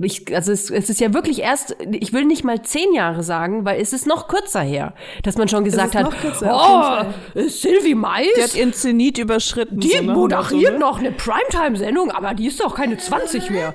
ich, also es, es ist ja wirklich erst, ich will nicht mal zehn Jahre sagen, weil es ist noch kürzer her, dass man schon gesagt hat, kürzer, oh, Sylvie Mais, Die hat ihren Zenit überschritten. die so, ne? moderiert ne? noch eine Primetime-Sendung, aber die ist doch keine 20 mehr.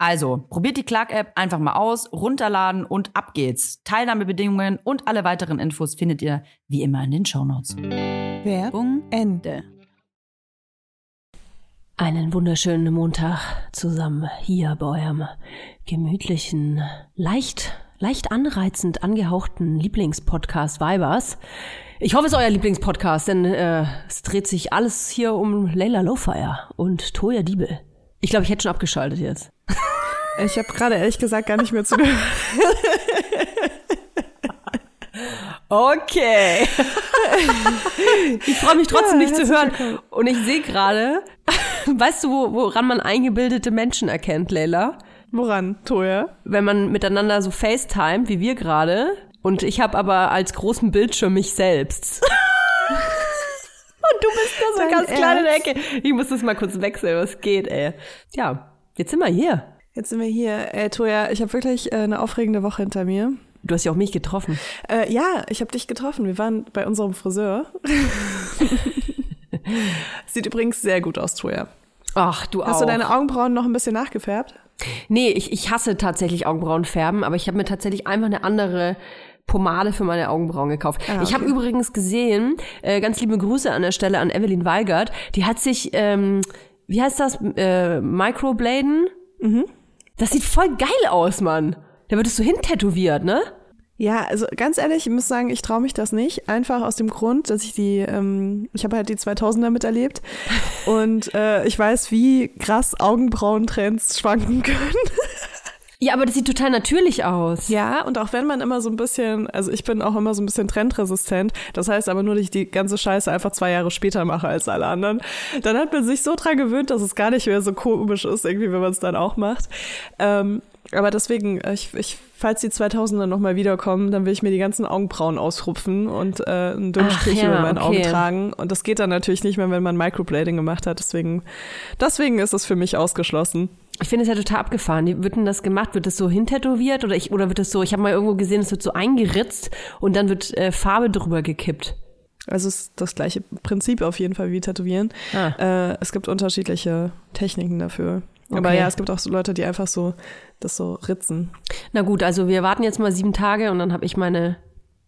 Also, probiert die Clark-App einfach mal aus, runterladen und ab geht's. Teilnahmebedingungen und alle weiteren Infos findet ihr wie immer in den Shownotes. Werbung Ende. Einen wunderschönen Montag zusammen hier bei eurem gemütlichen, leicht, leicht anreizend angehauchten Lieblingspodcast Vibers. Ich hoffe, es ist euer Lieblingspodcast, denn äh, es dreht sich alles hier um Leila Lowfire und Toya Diebel. Ich glaube, ich hätte schon abgeschaltet jetzt. Ich habe gerade ehrlich gesagt gar nicht mehr zugehört. Okay. ich freue mich trotzdem nicht zu hören. Und ich sehe gerade, weißt du, wo, woran man eingebildete Menschen erkennt, Leila? Woran, Toja? Wenn man miteinander so FaceTime, wie wir gerade, und ich habe aber als großen Bildschirm mich selbst. Und du bist da so Dein ganz klein in der Ernst? Ecke. Ich muss das mal kurz wechseln, was geht, ey. Ja, jetzt sind wir hier. Jetzt sind wir hier. Ey, Toja, ich habe wirklich äh, eine aufregende Woche hinter mir. Du hast ja auch mich getroffen. Äh, ja, ich habe dich getroffen. Wir waren bei unserem Friseur. Sieht übrigens sehr gut aus, Toja. Ach, du Hast auch. du deine Augenbrauen noch ein bisschen nachgefärbt? Nee, ich, ich hasse tatsächlich Augenbrauen färben, aber ich habe mir tatsächlich einfach eine andere Pomade für meine Augenbrauen gekauft. Ah, Ich habe okay. übrigens gesehen, äh, ganz liebe Grüße an der Stelle an Evelyn Weigert, die hat sich, ähm, wie heißt das, äh, Microbladen? Mhm. Das sieht voll geil aus, Mann. Da würdest du hintätowiert, ne? Ja, also ganz ehrlich, ich muss sagen, ich traue mich das nicht. Einfach aus dem Grund, dass ich die, ähm, ich habe halt die 2000er miterlebt und äh, ich weiß, wie krass Augenbrauentrends schwanken können. Ja, aber das sieht total natürlich aus. Ja, und auch wenn man immer so ein bisschen, also ich bin auch immer so ein bisschen trendresistent, das heißt aber nur, dass ich die ganze Scheiße einfach zwei Jahre später mache als alle anderen, dann hat man sich so dran gewöhnt, dass es gar nicht mehr so komisch ist, irgendwie, wenn man es dann auch macht. Ähm, Aber deswegen, ich, ich, falls die 2000er nochmal wiederkommen, dann will ich mir die ganzen Augenbrauen ausrupfen und äh, einen dünnen Strich ja, über meinen Augen okay. tragen. Und das geht dann natürlich nicht mehr, wenn man Microblading gemacht hat. Deswegen, deswegen ist es für mich ausgeschlossen. Ich finde es ja total abgefahren. Wie wird denn das gemacht? Wird das so hintätowiert oder ich oder wird das so? Ich habe mal irgendwo gesehen, es wird so eingeritzt und dann wird äh, Farbe drüber gekippt. Also es ist das gleiche Prinzip auf jeden Fall wie Tätowieren. Ah. Äh, es gibt unterschiedliche Techniken dafür. Aber Okay. ja, es gibt auch so Leute, die einfach so das so ritzen. Na gut, also wir warten jetzt mal sieben Tage und dann habe ich meine,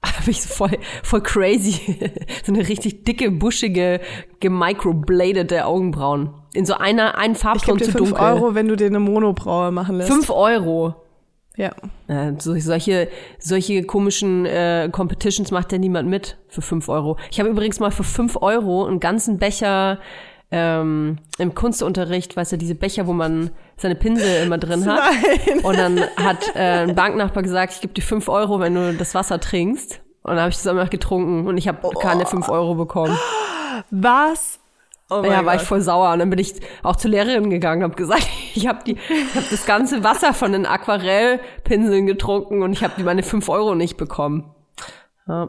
habe ich so voll, voll crazy, so eine richtig dicke, buschige, gemicrobladete Augenbrauen. In so einer, einen Ich Farbton dir zu 5 dunkel. Euro, wenn du dir eine Monobraue machen lässt. Fünf Euro. Ja. Äh, so, solche, solche komischen äh, Competitions macht ja niemand mit für fünf Euro. Ich habe übrigens mal für fünf Euro einen ganzen Becher ähm, im Kunstunterricht, weißt du, diese Becher, wo man seine Pinsel immer drin hat. Und dann hat äh, ein Banknachbar gesagt, ich gebe dir fünf Euro, wenn du das Wasser trinkst. Und dann habe ich das einfach getrunken und ich habe keine fünf Euro bekommen. Was? Oh Ja, war ich Gott. voll sauer. Und dann bin ich auch zur Lehrerin gegangen, habe gesagt, ich habe die, ich habe das ganze Wasser von den Aquarellpinseln getrunken und ich habe meine fünf Euro nicht bekommen.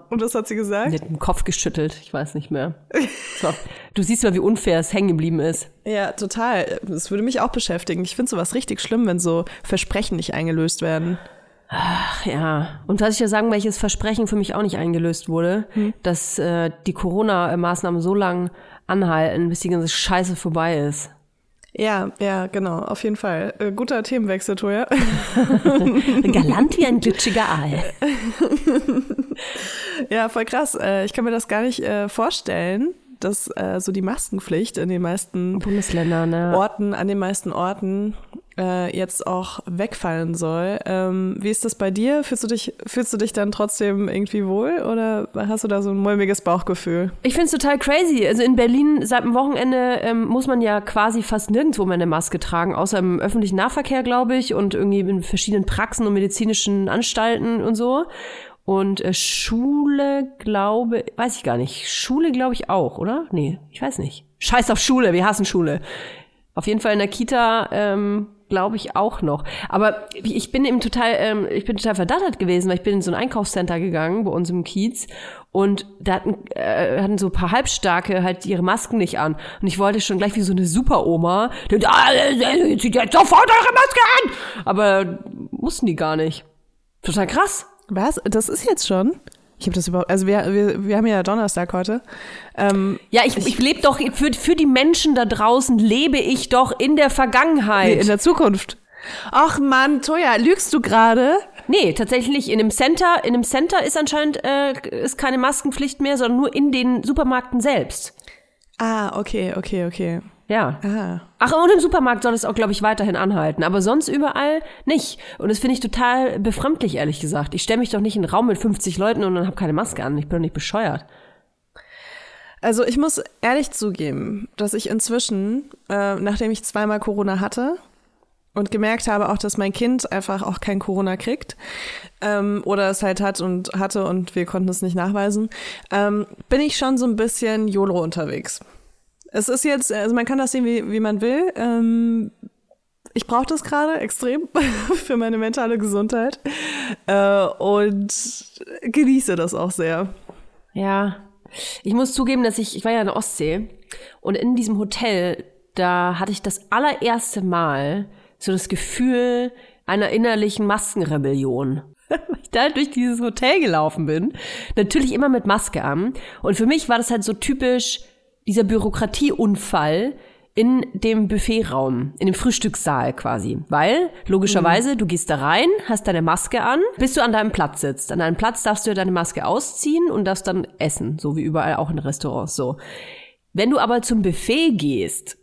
Und was hat sie gesagt? Die hat den Kopf geschüttelt, ich weiß nicht mehr. War, du siehst mal, wie unfair es hängen geblieben ist. Ja, total. Das würde mich auch beschäftigen. Ich finde sowas richtig schlimm, wenn so Versprechen nicht eingelöst werden. Ach ja. Und was ich ja sagen, welches Versprechen für mich auch nicht eingelöst wurde, dass äh, die Corona-Maßnahmen so lang anhalten, bis die ganze Scheiße vorbei ist. Ja, ja, genau, auf jeden Fall. Äh, guter Themenwechsel, Toja. Galant wie ein glitschiger Aal. ja, voll krass. Äh, ich kann mir das gar nicht äh, vorstellen, dass äh, so die Maskenpflicht in den meisten Bundesländer, ne? Orten, an den meisten Orten jetzt auch wegfallen soll. Ähm, wie ist das bei dir? Fühlst du dich, fühlst du dich dann trotzdem irgendwie wohl oder hast du da so ein mulmiges Bauchgefühl? Ich finde es total crazy. Also in Berlin seit dem Wochenende ähm, muss man ja quasi fast nirgendwo mehr eine Maske tragen, außer im öffentlichen Nahverkehr, glaube ich, und irgendwie in verschiedenen Praxen und medizinischen Anstalten und so. Und äh, Schule, glaube, weiß ich gar nicht. Schule, glaube ich auch, oder? Nee, ich weiß nicht. Scheiß auf Schule, wir hassen Schule. Auf jeden Fall in der Kita, ähm, glaube ich auch noch. Aber ich bin eben total, ähm, ich bin total verdattert gewesen, weil ich bin in so ein Einkaufscenter gegangen bei uns im Kiez und da hatten, äh, hatten so ein paar Halbstarke halt ihre Masken nicht an. Und ich wollte schon gleich wie so eine Superoma, ah, äh, zieht jetzt sofort eure Maske an! Aber mussten die gar nicht. Total krass. Was? Das ist jetzt schon? Ich habe das überhaupt, also wir, wir, wir haben ja Donnerstag heute. Ähm, Ja, ich, ich lebe doch, für, für die Menschen da draußen lebe ich doch in der Vergangenheit. nee, in der Zukunft. Ach Mann, Toja, lügst du gerade? Nee, tatsächlich nicht. In einem Center, in einem Center ist anscheinend äh, ist keine Maskenpflicht mehr, sondern nur in den Supermärkten selbst. Ah, okay, okay, okay. Ja. Ah. Ach, und im Supermarkt soll es auch, glaube ich, weiterhin anhalten. Aber sonst überall nicht. Und das finde ich total befremdlich, ehrlich gesagt. Ich stelle mich doch nicht in einen Raum mit 50 Leuten und dann habe keine Maske an. Ich bin doch nicht bescheuert. Also ich muss ehrlich zugeben, dass ich inzwischen, äh, nachdem ich zweimal Corona hatte und gemerkt habe auch, dass mein Kind einfach auch kein Corona kriegt ähm, oder es halt hat und hatte und wir konnten es nicht nachweisen, ähm, bin ich schon so ein bisschen YOLO unterwegs. Es ist jetzt, also man kann das sehen, wie, wie man will. Ähm, ich brauche das gerade extrem für meine mentale Gesundheit äh, und genieße das auch sehr. Ja. Ich muss zugeben, dass ich, ich war ja in der Ostsee und in diesem Hotel, da hatte ich das allererste Mal so das Gefühl einer innerlichen Maskenrebellion. Weil ich da durch dieses Hotel gelaufen bin. Natürlich immer mit Maske an. Und für mich war das halt so typisch dieser Bürokratieunfall in dem Buffetraum, in dem Frühstückssaal quasi. Weil, logischerweise, du gehst da rein, hast deine Maske an, bis du an deinem Platz sitzt. An deinem Platz darfst du ja deine Maske ausziehen und darfst dann essen, so wie überall auch in Restaurants so. Wenn du aber zum Buffet gehst,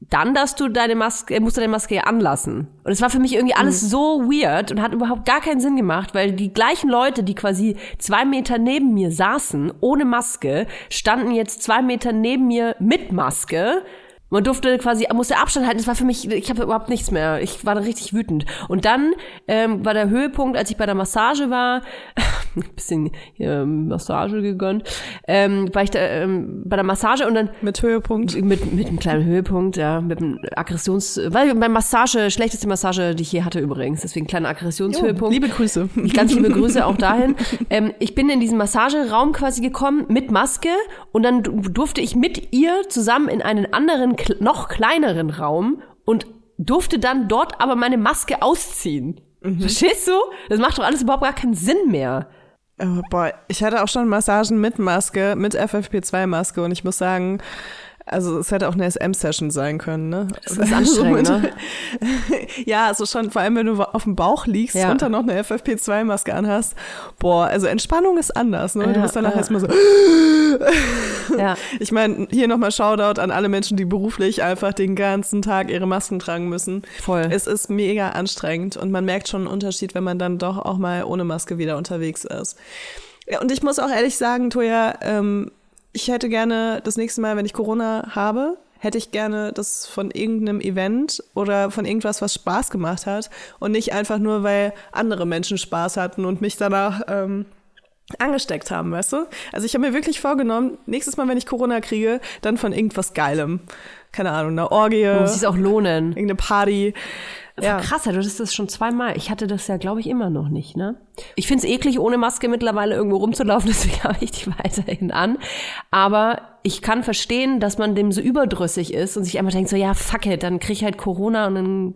dann darfst du deine Maske, musst du deine Maske ja anlassen. Und es war für mich irgendwie alles so weird und hat überhaupt gar keinen Sinn gemacht, weil die gleichen Leute, die quasi zwei Meter neben mir saßen, ohne Maske, standen jetzt zwei Meter neben mir mit Maske. Man durfte quasi, musste Abstand halten. Das war für mich, ich habe überhaupt nichts mehr. Ich war richtig wütend. Und dann ähm, war der Höhepunkt, als ich bei der Massage war, ein bisschen hier, Massage gegönnt. Ähm, war ich da ähm, bei der Massage und dann Mit Höhepunkt. mit, mit einem kleinen Höhepunkt, ja, mit einem Aggressions... Weil bei Massage, schlechteste Massage, die ich je hatte übrigens, deswegen kleiner Aggressionshöhepunkt. Liebe Grüße. Ganz liebe Grüße auch dahin. Ähm, ich bin in diesen Massageraum quasi gekommen mit Maske und dann du- durfte ich mit ihr zusammen in einen anderen, noch kleineren Raum und durfte dann dort aber meine Maske ausziehen. Verstehst du? Das macht doch alles überhaupt gar keinen Sinn mehr. Oh, boah, ich hatte auch schon Massagen mit Maske, mit FFP2-Maske und ich muss sagen, also es hätte auch eine SM-Session sein können, ne? Das ist anstrengend, ne? ja, also schon, vor allem wenn du auf dem Bauch liegst Ja. und dann noch eine FFP2-Maske anhast. Boah, also Entspannung ist anders, ne? Du Ja, bist danach ja. erstmal so. Ja. Ich meine, hier nochmal Shoutout an alle Menschen, die beruflich einfach den ganzen Tag ihre Masken tragen müssen. Voll. Es ist mega anstrengend und man merkt schon einen Unterschied, wenn man dann doch auch mal ohne Maske wieder unterwegs ist. Ja, und ich muss auch ehrlich sagen, Toja, ähm, ich hätte gerne das nächste Mal, wenn ich Corona habe, hätte ich gerne das von irgendeinem Event oder von irgendwas, was Spaß gemacht hat und nicht einfach nur, weil andere Menschen Spaß hatten und mich danach ähm, angesteckt haben, weißt du? Also ich habe mir wirklich vorgenommen, nächstes Mal, wenn ich Corona kriege, dann von irgendwas Geilem. Keine Ahnung, eine Orgie, Muss sich auch lohnen. irgendeine Party. Ja. Krass, du hattest das schon zweimal. Ich hatte das ja, glaube ich, immer noch nicht, ne? Ich find's eklig, ohne Maske mittlerweile irgendwo rumzulaufen, deswegen habe ich die weiterhin an. Aber ich kann verstehen, dass man dem so überdrüssig ist und sich einfach denkt, so, ja, fuck it, dann krieg ich halt Corona und dann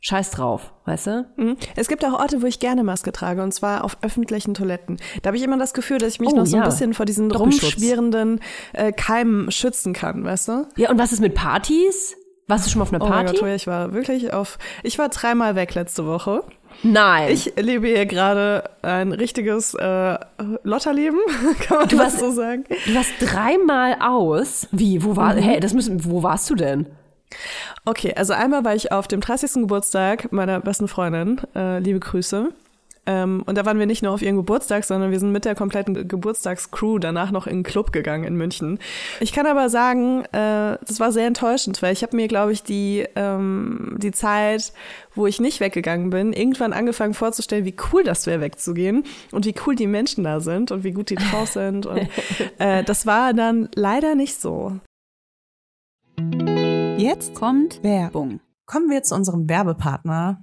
scheiß drauf, weißt du? Mhm. Es gibt auch Orte, wo ich gerne Maske trage, und zwar auf öffentlichen Toiletten. Da habe ich immer das Gefühl, dass ich mich Oh, noch so ein ja. bisschen vor diesen rumschwirrenden äh, Keimen schützen kann, weißt du? Ja, und was ist mit Partys? Warst du schon mal auf einer Oh mein Party? Gott, ich war wirklich auf, ich war dreimal weg letzte Woche. Nein. Ich lebe hier gerade ein richtiges äh, Lotterleben, kann man Du das warst- so sagen. du warst dreimal aus. Wie? Wo Mhm. war? Hä, das müssen. Wo warst du denn? Okay, also einmal war ich auf dem 30. Geburtstag meiner besten Freundin, äh, liebe Grüße. Ähm, und da waren wir nicht nur auf ihren Geburtstag, sondern wir sind mit der kompletten Geburtstagscrew danach noch in einen Club gegangen in München. Ich kann aber sagen, äh, das war sehr enttäuschend, weil ich habe mir, glaube ich, die, ähm, die Zeit, wo ich nicht weggegangen bin, irgendwann angefangen vorzustellen, wie cool das wäre, wegzugehen und wie cool die Menschen da sind und wie gut die drauf sind. Und äh, das war dann leider nicht so. Jetzt kommt Werbung. Kommen wir zu unserem Werbepartner,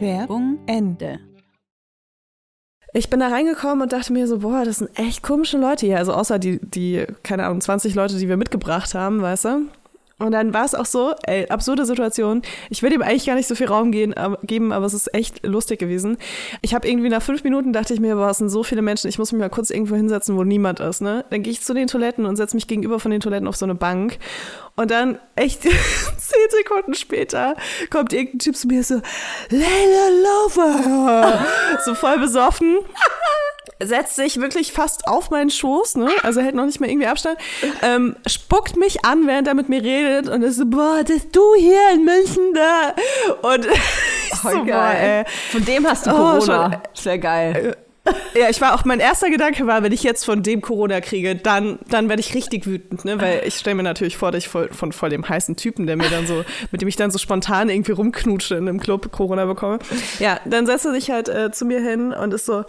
Werbung Ende. ich bin da reingekommen und dachte mir so, boah, das sind echt komische Leute hier. Also außer die, die, keine Ahnung, 20 Leute, die wir mitgebracht haben, weißt du? Und dann war es auch so, ey, absurde Situation. Ich will ihm eigentlich gar nicht so viel Raum gehen, aber, geben, aber es ist echt lustig gewesen. Ich habe irgendwie nach fünf Minuten dachte ich mir, boah, es sind so viele Menschen, ich muss mich mal kurz irgendwo hinsetzen, wo niemand ist. Ne? Dann gehe ich zu den Toiletten und setze mich gegenüber von den Toiletten auf so eine Bank. Und dann echt zehn Sekunden später kommt irgendein Typ zu mir so, Leila Lover, so voll besoffen setzt sich wirklich fast auf meinen Schoß, ne? Also er hält noch nicht mal irgendwie Abstand, ähm, spuckt mich an, während er mit mir redet und ist so, boah, das du hier in München da. Und ich so, boah, ey. Von dem hast du Oh, Corona. schon- Das wäre geil. Ja, ich war auch, mein erster Gedanke war, wenn ich jetzt von dem Corona kriege, dann, dann werde ich richtig wütend, ne? Weil ich stelle mir natürlich vor, dass ich voll, von voll dem heißen Typen, der mir dann so, mit dem ich dann so spontan irgendwie rumknutsche in einem Club Corona bekomme. Ja, dann setzt er sich halt äh, zu mir hin und ist so,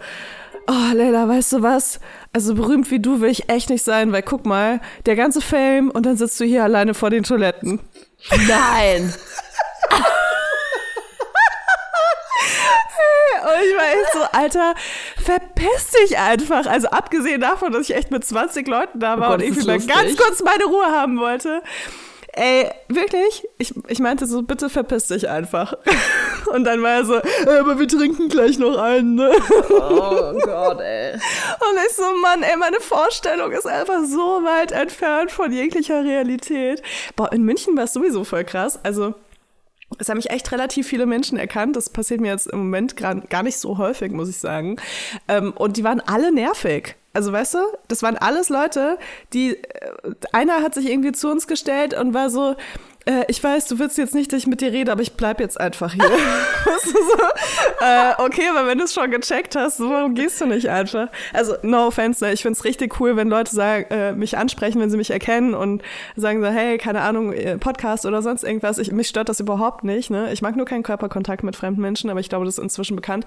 oh Leila, weißt du was? Also berühmt wie du will ich echt nicht sein, weil guck mal, der ganze Fame und dann sitzt du hier alleine vor den Toiletten. Nein. Und ich war echt so, Alter, verpiss dich einfach. Also abgesehen davon, dass ich echt mit 20 Leuten da war Oh Gott, und irgendwie mal ganz kurz meine Ruhe haben wollte. Ey, wirklich? Ich, ich meinte so, bitte verpiss dich einfach. Und dann war er so, "Äh, aber wir trinken gleich noch einen, ne? Oh Gott, ey. Und ich so, Mann, ey, meine Vorstellung ist einfach so weit entfernt von jeglicher Realität. Boah, in München war es sowieso voll krass. Also, es haben mich echt relativ viele Menschen erkannt. Das passiert mir jetzt im Moment gar, gar nicht so häufig, muss ich sagen. Ähm, und die waren alle nervig. Also weißt du, das waren alles Leute, die, äh, einer hat sich irgendwie zu uns gestellt und war so, äh, ich weiß, du willst jetzt nicht, dass ich mit dir rede, aber ich bleib jetzt einfach hier. weißt du, so, äh, okay, aber wenn du es schon gecheckt hast, so, warum gehst du nicht einfach? Also, no offense, ne? ich find's richtig cool, wenn Leute sagen, äh, mich ansprechen, wenn sie mich erkennen und sagen so, hey, keine Ahnung, äh, Podcast oder sonst irgendwas. Ich, mich stört das überhaupt nicht. Ne? Ich mag nur keinen Körperkontakt mit fremden Menschen, aber ich glaube, das ist inzwischen bekannt.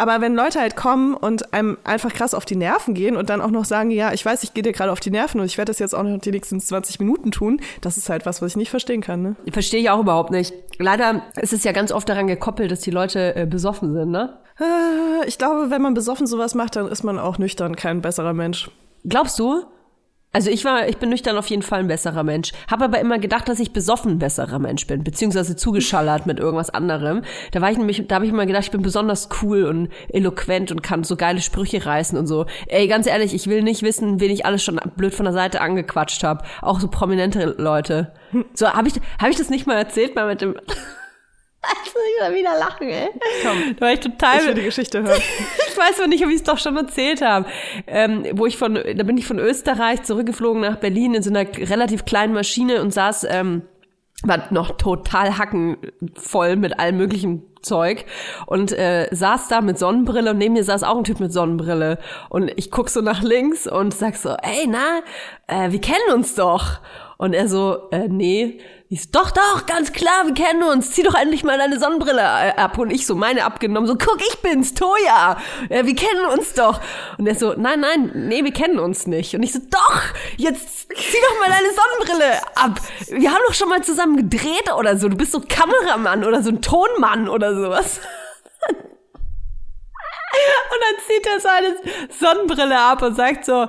Aber wenn Leute halt kommen und einem einfach krass auf die Nerven gehen und dann auch noch sagen, ja, ich weiß, ich gehe dir gerade auf die Nerven und ich werde das jetzt auch noch die nächsten 20 Minuten tun, das ist halt was, was ich nicht verstehen kann. Ne? Verstehe ich auch überhaupt nicht. Leider ist es ja ganz oft daran gekoppelt, dass die Leute äh, besoffen sind, ne? Äh, Ich glaube, wenn man besoffen sowas macht, dann ist man auch nüchtern kein besserer Mensch. Glaubst du? Also ich war, ich bin nüchtern auf jeden Fall ein besserer Mensch. Habe aber immer gedacht, dass ich besoffen ein besserer Mensch bin, beziehungsweise zugeschallert mit irgendwas anderem. Da war ich nämlich, da habe ich immer gedacht, ich bin besonders cool und eloquent und kann so geile Sprüche reißen und so. Ey, ganz ehrlich, ich will nicht wissen, wen ich alles schon blöd von der Seite angequatscht habe. Auch so prominente Leute. So, habe ich, hab ich das nicht mal erzählt, mal mit dem. Muss ich mal wieder lachen, ey. Komm, Da war ich total. ich will die Geschichte hören. Ich weiß noch nicht, ob ich es doch schon erzählt habe. Ähm, wo ich von, da bin ich von Österreich zurückgeflogen nach Berlin in so einer relativ kleinen Maschine und saß, ähm, war noch total hackenvoll mit allem möglichen Zeug und äh, saß da mit Sonnenbrille und neben mir saß auch ein Typ mit Sonnenbrille und ich guck so nach links und sag so, ey, na, äh, wir kennen uns doch. Und er so, äh, nee. So, doch, doch, ganz klar, wir kennen uns. Zieh doch endlich mal deine Sonnenbrille äh, ab. Und ich so, meine abgenommen. So, guck, ich bin's, Toja. Ja, wir kennen uns doch. Und er so, nein, nein, nee, wir kennen uns nicht. Und ich so, doch, jetzt zieh doch mal deine Sonnenbrille ab. Wir haben doch schon mal zusammen gedreht oder so. Du bist so Kameramann oder so ein Tonmann oder sowas. Und dann zieht er seine Sonnenbrille ab und sagt so,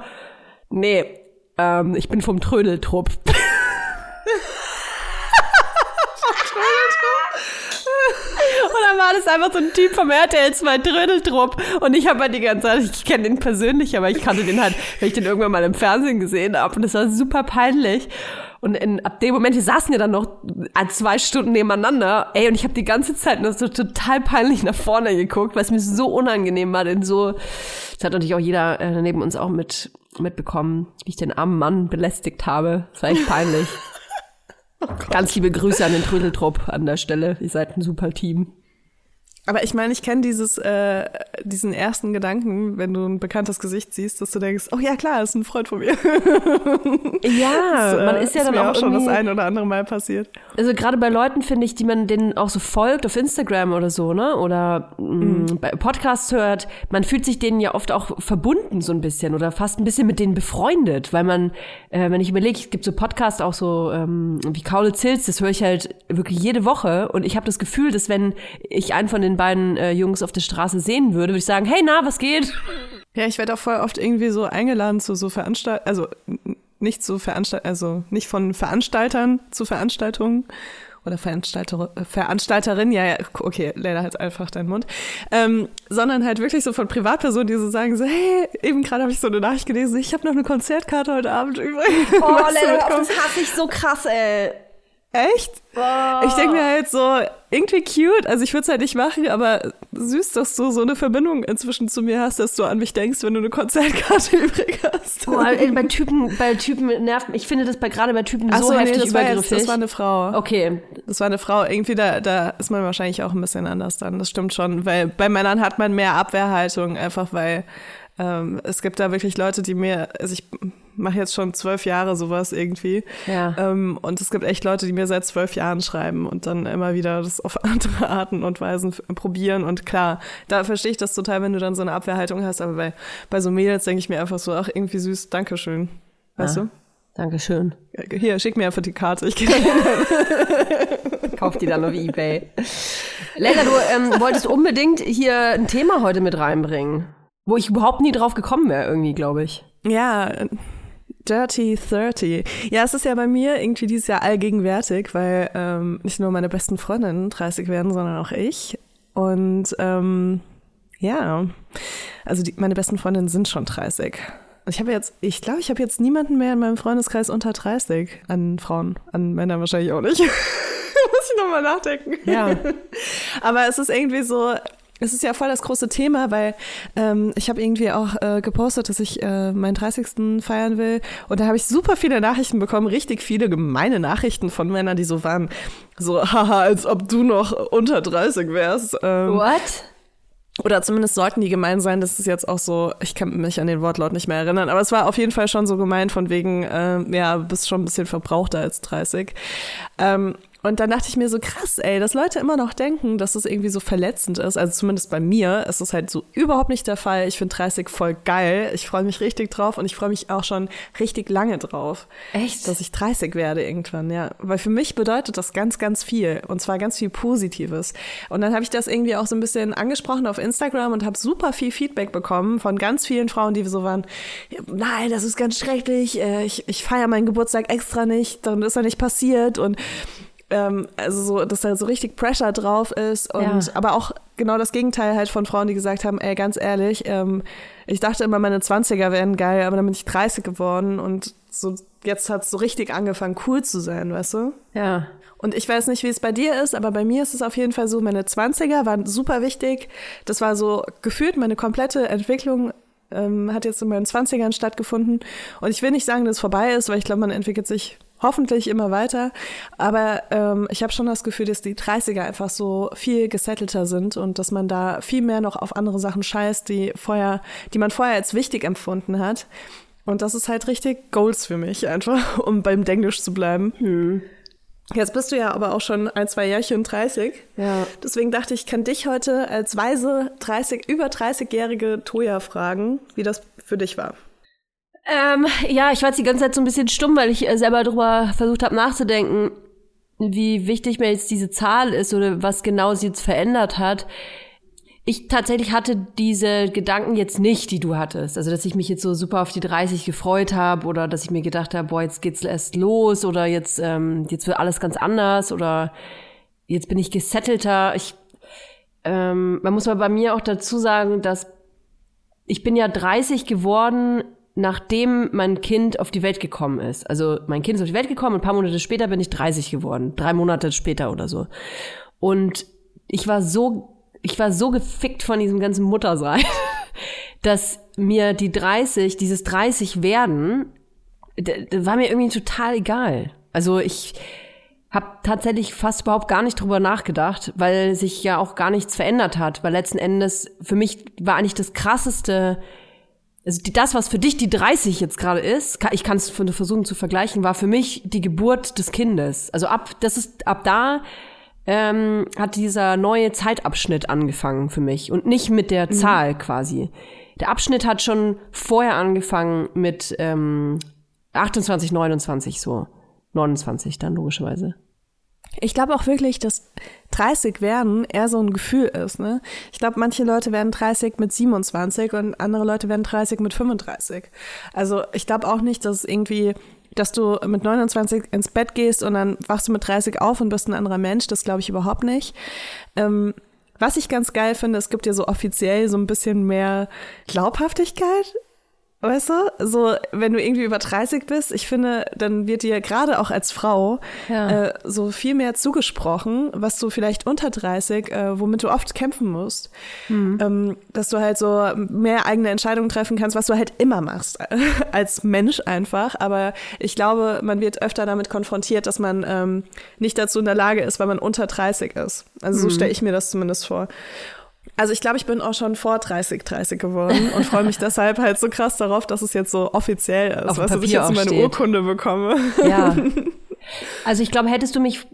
nee, ähm, ich bin vom Trödeltrupp. Und dann war das einfach so ein Typ vom RTL 2 Trödeltrupp. Und ich habe halt die ganze Zeit, ich kenne den persönlich, aber ich kannte den halt, weil ich den irgendwann mal im Fernsehen gesehen habe. Und das war super peinlich. Und in, ab dem Moment, wir saßen ja dann noch zwei Stunden nebeneinander. Ey, und ich habe die ganze Zeit nur so total peinlich nach vorne geguckt, weil es mir so unangenehm war. Denn so, das hat natürlich auch jeder äh, neben uns auch mit mitbekommen, wie ich den armen Mann belästigt habe. Das war echt peinlich. Ganz liebe Grüße an den Trödeltrupp an der Stelle. Ihr seid ein super Team. Aber ich meine, ich kenne dieses, äh, diesen ersten Gedanken, wenn du ein bekanntes Gesicht siehst, dass du denkst, oh ja klar, ist ein Freund von mir. Ja, Das, man äh, ist ja dann mir auch, auch schon das ein oder andere Mal passiert. Also gerade bei Leuten finde ich, die man denen auch so folgt auf Instagram oder so, ne? Oder mh, bei Podcasts hört, man fühlt sich denen ja oft auch verbunden so ein bisschen oder fast ein bisschen mit denen befreundet, weil man, äh, wenn ich überlege, es gibt so Podcasts auch so ähm, wie Kaulitz Hills, das höre ich halt wirklich jede Woche und ich habe das Gefühl, dass wenn ich einen von den beiden äh, Jungs auf der Straße sehen würde, würde ich sagen, hey, na, was geht? Ja, ich werde auch voll oft irgendwie so eingeladen zu so Veranstaltungen, also nicht zu Veranstalt also nicht von Veranstaltern zu Veranstaltungen oder Veranstalter, äh, Veranstalterin, ja, ja, okay, leider halt einfach deinen Mund, ähm, sondern halt wirklich so von Privatpersonen, die so sagen so, hey, eben gerade habe ich so eine Nachricht gelesen, ich habe noch eine Konzertkarte heute Abend übrigens. Oh, du mitkommen? hasse ich so krass, ey. Echt? Ich denke mir halt so, irgendwie cute, also ich würde es halt nicht machen, aber süß, dass du so eine Verbindung inzwischen zu mir hast, dass du an mich denkst, wenn du eine Konzertkarte übrig hast. Ey, bei Typen, bei Typen nervt mich. Ich finde das bei, gerade bei Typen Ach so, so, nee, heftig das war, jetzt, das war eine Frau. okay, Das war eine Frau. Irgendwie, da, da ist man wahrscheinlich auch ein bisschen anders dann. Das stimmt schon. Weil bei Männern hat man mehr Abwehrhaltung, einfach weil ähm, es gibt da wirklich Leute, die mir, also ich mache jetzt schon zwölf Jahre sowas irgendwie. Ja. Ähm, und es gibt echt Leute, die mir seit zwölf Jahren schreiben und dann immer wieder das auf andere Arten und Weisen probieren. Und klar, da verstehe ich das total, wenn du dann so eine Abwehrhaltung hast. Aber bei, bei so Mädels denke ich mir einfach so, ach, irgendwie süß, Dankeschön. Weißt Ja. Dankeschön. du? Hier, schick mir einfach die Karte. Ich Kauf die dann auf Ebay. Leila, du ähm, wolltest unbedingt hier ein Thema heute mit reinbringen, wo ich überhaupt nie drauf gekommen wäre, irgendwie, glaube ich. Ja, Dirty 30. Ja, es ist ja bei mir irgendwie dieses Jahr allgegenwärtig, weil ähm, nicht nur meine besten Freundinnen 30 werden, sondern auch ich. Und ähm, ja, also die, meine besten Freundinnen sind schon 30. Ich habe jetzt, ich glaube, ich habe jetzt niemanden mehr in meinem Freundeskreis unter 30 an Frauen, an Männern wahrscheinlich auch nicht. Muss ich nochmal nachdenken. Ja. Aber es ist irgendwie so, es ist ja voll das große Thema, weil ähm, ich habe irgendwie auch äh, gepostet, dass ich äh, meinen 30. feiern will. Und da habe ich super viele Nachrichten bekommen, richtig viele gemeine Nachrichten von Männern, die so waren, so, haha, als ob du noch unter 30 wärst. Ähm, What? oder zumindest sollten die gemein sein. Das ist jetzt auch so, ich kann mich an den Wortlaut nicht mehr erinnern, aber es war auf jeden Fall schon so gemein von wegen, äh, ja, bist schon ein bisschen verbrauchter als 30. Ähm, und dann dachte ich mir so krass, ey, dass Leute immer noch denken, dass das irgendwie so verletzend ist. Also zumindest bei mir ist es halt so überhaupt nicht der Fall. Ich finde 30 voll geil. Ich freue mich richtig drauf und ich freue mich auch schon richtig lange drauf. Echt? Dass ich 30 werde irgendwann, ja. Weil für mich bedeutet das ganz, ganz viel. Und zwar ganz viel Positives. Und dann habe ich das irgendwie auch so ein bisschen angesprochen auf Instagram und habe super viel Feedback bekommen von ganz vielen Frauen, die so waren, nein, das ist ganz schrecklich, äh, ich, ich feiere meinen Geburtstag extra nicht, dann ist er nicht passiert und ähm, also so, dass da so richtig Pressure drauf ist und Ja. aber auch genau das Gegenteil halt von Frauen, die gesagt haben, ey, ganz ehrlich, ähm, ich dachte immer, meine 20er wären geil, aber dann bin ich 30 geworden und so jetzt hat's so richtig angefangen, cool zu sein, weißt du? Ja. Und ich weiß nicht, wie es bei dir ist, aber bei mir ist es auf jeden Fall so, meine 20er waren super wichtig. Das war so gefühlt meine komplette Entwicklung ähm, hat jetzt in meinen 20ern stattgefunden. Und ich will nicht sagen, dass es vorbei ist, weil ich glaube, man entwickelt sich hoffentlich immer weiter. Aber ähm, ich habe schon das Gefühl, dass die 30er einfach so viel gesettelter sind und dass man da viel mehr noch auf andere Sachen scheißt, die vorher, die man vorher als wichtig empfunden hat. Und das ist halt richtig Goals für mich, einfach, um beim Denglisch zu bleiben. Jetzt bist du ja aber auch schon ein, zwei Jährchen 30. Ja. Deswegen dachte ich, ich kann dich heute als weise 30, über 30-jährige Toja fragen, wie das für dich war. Ähm, ja, ich war jetzt die ganze Zeit so ein bisschen stumm, weil ich äh, selber drüber versucht habe nachzudenken, wie wichtig mir jetzt diese Zahl ist oder was genau sie jetzt verändert hat. Ich tatsächlich hatte diese Gedanken jetzt nicht, die du hattest. Also, dass ich mich jetzt so super auf die 30 gefreut habe oder dass ich mir gedacht habe, boah, jetzt geht's erst los oder jetzt, ähm, jetzt wird alles ganz anders oder jetzt bin ich gesettelter. Ich, ähm, man muss mal bei mir auch dazu sagen, dass ich bin ja 30 geworden, nachdem mein Kind auf die Welt gekommen ist. Also mein Kind ist auf die Welt gekommen und ein paar Monate später bin ich 30 geworden. Drei Monate später oder so. Und ich war so, ich war so gefickt von diesem ganzen Muttersein, dass mir die 30, dieses 30 werden, war mir irgendwie total egal. Also ich habe tatsächlich fast überhaupt gar nicht drüber nachgedacht, weil sich ja auch gar nichts verändert hat. Weil letzten Endes für mich war eigentlich das krasseste, also die, das, was für dich die 30 jetzt gerade ist, ka- ich kann es versuchen zu vergleichen, war für mich die Geburt des Kindes. Also ab, das ist ab da ähm, hat dieser neue Zeitabschnitt angefangen für mich und nicht mit der Zahl quasi. Der Abschnitt hat schon vorher angefangen mit ähm, 28, 29 so. 29 dann logischerweise. Ich glaube auch wirklich, dass 30 werden eher so ein Gefühl ist. Ne? Ich glaube, manche Leute werden 30 mit 27 und andere Leute werden 30 mit 35. Also ich glaube auch nicht, dass irgendwie, dass du mit 29 ins Bett gehst und dann wachst du mit 30 auf und bist ein anderer Mensch. Das glaube ich überhaupt nicht. Ähm, was ich ganz geil finde, es gibt ja so offiziell so ein bisschen mehr Glaubhaftigkeit Weißt du, so wenn du irgendwie über 30 bist, ich finde, dann wird dir gerade auch als Frau Ja. äh, so viel mehr zugesprochen, was du vielleicht unter 30, äh, womit du oft kämpfen musst, ähm, dass du halt so mehr eigene Entscheidungen treffen kannst, was du halt immer machst als Mensch einfach. Aber ich glaube, man wird öfter damit konfrontiert, dass man ähm, nicht dazu in der Lage ist, weil man unter 30 ist. Also so stelle ich mir das zumindest vor. Also ich glaube, ich bin auch schon vor 30, 30 geworden und freue mich deshalb halt so krass darauf, dass es jetzt so offiziell ist, Auf weißt dass ich jetzt so meine steht. Urkunde bekomme. Ja. Also ich glaube, hättest du mich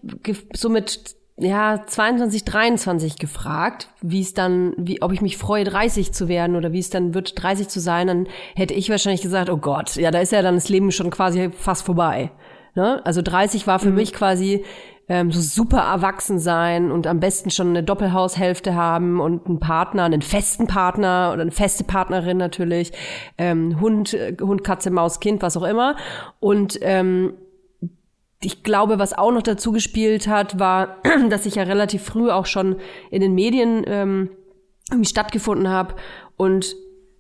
so mit ja, 22, 23 gefragt, wie es dann, wie, ob ich mich freue, 30 zu werden oder wie es dann wird, 30 zu sein, dann hätte ich wahrscheinlich gesagt, oh Gott, ja, da ist ja dann das Leben schon quasi fast vorbei. Ne? Also 30 war für mich quasi ähm, so super erwachsen sein und am besten schon eine Doppelhaushälfte haben und einen Partner, einen festen Partner oder eine feste Partnerin natürlich, ähm, Hund, äh, Hund, Katze, Maus, Kind, was auch immer. Und ähm, ich glaube, was auch noch dazu gespielt hat, war, dass ich ja relativ früh auch schon in den Medien ähm, irgendwie stattgefunden habe und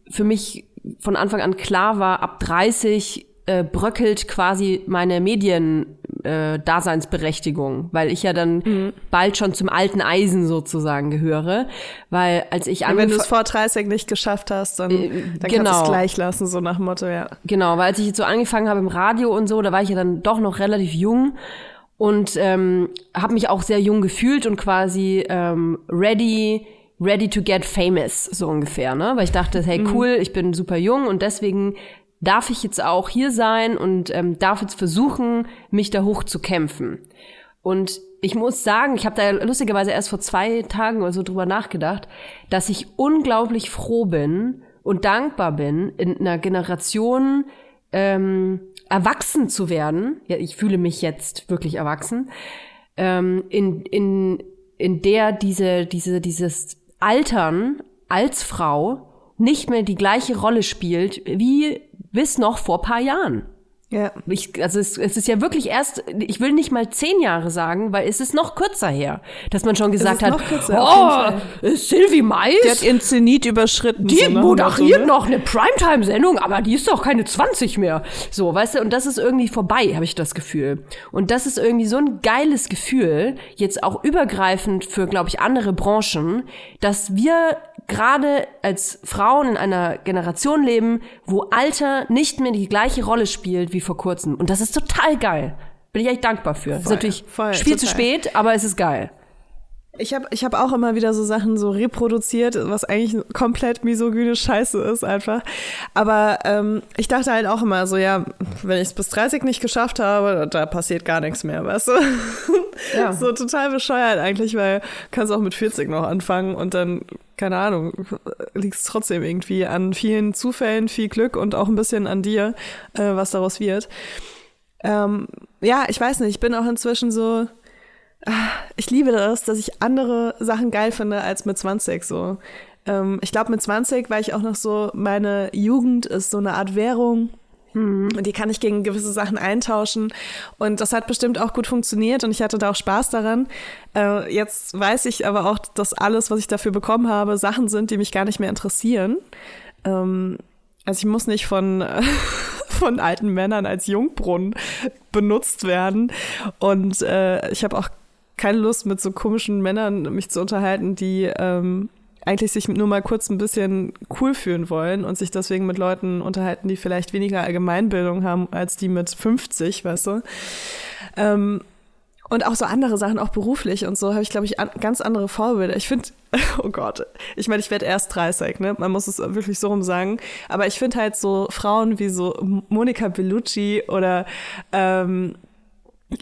für mich von Anfang an klar war, ab 30 äh, bröckelt quasi meine Medien äh, Daseinsberechtigung, weil ich ja dann bald schon zum alten Eisen sozusagen gehöre, weil als ich Und wenn du es vor 30 nicht geschafft hast, dann, dann kannst du genau. es gleich lassen, so nach Motto, ja. Genau, weil als ich jetzt so angefangen habe im Radio und so, da war ich ja dann doch noch relativ jung und ähm, habe mich auch sehr jung gefühlt und quasi ähm, ready ready to get famous so ungefähr, ne? Weil ich dachte, hey cool, ich bin super jung und deswegen darf ich jetzt auch hier sein und ähm, darf jetzt versuchen, mich da hoch zu kämpfen. Und ich muss sagen, ich habe da lustigerweise erst vor zwei Tagen oder so drüber nachgedacht, dass ich unglaublich froh bin und dankbar bin, in einer Generation ähm, erwachsen zu werden. Ja, ich fühle mich jetzt wirklich erwachsen. Ähm, in, in, in der diese, diese, dieses Altern als Frau nicht mehr die gleiche Rolle spielt wie bis noch vor paar Jahren. Ja. Ich, also es, es ist ja wirklich erst, ich will nicht mal zehn Jahre sagen, weil es ist noch kürzer her, dass man schon gesagt ist hat, noch kürzer, oh, Sylvie Mais, Die hat ihren Zenit überschritten. die so dem moderiert Motto, ne? noch eine Primetime-Sendung, aber die ist doch keine 20 mehr. So, weißt du, und das ist irgendwie vorbei, habe ich das Gefühl. Und das ist irgendwie so ein geiles Gefühl, jetzt auch übergreifend für, glaube ich, andere Branchen, dass wir gerade als Frauen in einer Generation leben, wo Alter nicht mehr die gleiche Rolle spielt wie vor kurzem. Und das ist total geil. Bin ich echt dankbar für. ist natürlich voll, viel zu total. spät, aber es ist geil. Ich habe ich hab auch immer wieder so Sachen so reproduziert, was eigentlich komplett misogyne Scheiße ist einfach. Aber ähm, ich dachte halt auch immer so, ja, wenn ich es bis 30 nicht geschafft habe, da passiert gar nichts mehr, weißt du? Ja. So total bescheuert eigentlich, weil du kannst auch mit 40 noch anfangen und dann, keine Ahnung, liegt es trotzdem irgendwie an vielen Zufällen, viel Glück und auch ein bisschen an dir, äh, was daraus wird. Ähm, ja, ich weiß nicht, ich bin auch inzwischen so, ich liebe das, dass ich andere Sachen geil finde als mit 20 so. Ähm, ich glaube, mit 20 war ich auch noch so, meine Jugend ist so eine Art Währung. Und die kann ich gegen gewisse Sachen eintauschen. Und das hat bestimmt auch gut funktioniert und ich hatte da auch Spaß daran. Äh, jetzt weiß ich aber auch, dass alles, was ich dafür bekommen habe, Sachen sind, die mich gar nicht mehr interessieren. Ähm, also ich muss nicht von, von alten Männern als Jungbrunnen benutzt werden. Und äh, ich habe auch keine Lust, mit so komischen Männern mich zu unterhalten, die ähm, eigentlich sich nur mal kurz ein bisschen cool fühlen wollen und sich deswegen mit Leuten unterhalten, die vielleicht weniger Allgemeinbildung haben als die mit 50, weißt du. Ähm, und auch so andere Sachen, auch beruflich und so, habe ich, glaube ich, an, ganz andere Vorbilder. Ich finde, oh Gott, ich meine, ich werde erst 30, ne? Man muss es wirklich so rum sagen. Aber ich finde halt so Frauen wie so Monika Bellucci oder ähm,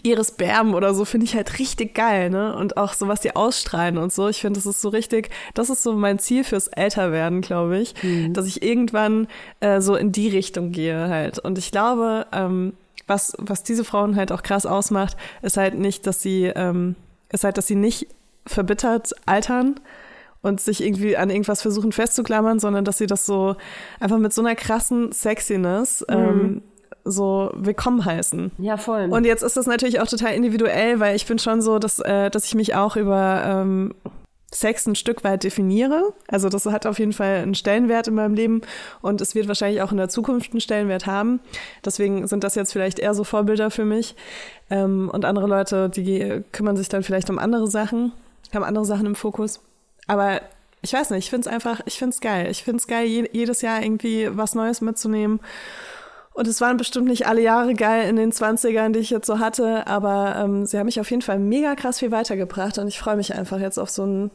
Iris Berben oder so finde ich halt richtig geil, ne? Und auch so, was die ausstrahlen und so. Ich finde, das ist so richtig, das ist so mein Ziel fürs Älterwerden, glaube ich, dass ich irgendwann äh, so in die Richtung gehe halt. Und ich glaube, ähm, was, was diese Frauen halt auch krass ausmacht, ist halt nicht, dass sie, ähm, ist halt, dass sie nicht verbittert altern und sich irgendwie an irgendwas versuchen festzuklammern, sondern dass sie das so einfach mit so einer krassen Sexiness ähm, so willkommen heißen. Ja, voll. Und jetzt ist das natürlich auch total individuell, weil ich bin schon so, dass, äh, dass ich mich auch über ähm, Sex ein Stück weit definiere. Also das hat auf jeden Fall einen Stellenwert in meinem Leben und es wird wahrscheinlich auch in der Zukunft einen Stellenwert haben. Deswegen sind das jetzt vielleicht eher so Vorbilder für mich. Ähm, und andere Leute, die kümmern sich dann vielleicht um andere Sachen, haben andere Sachen im Fokus. Aber ich weiß nicht, ich finde es einfach, ich finde es geil. Ich finde es geil, je, jedes Jahr irgendwie was Neues mitzunehmen. Und es waren bestimmt nicht alle Jahre geil in den 20ern, die ich jetzt so hatte, aber ähm, sie haben mich auf jeden Fall mega krass viel weitergebracht und ich freue mich einfach jetzt auf so, ein,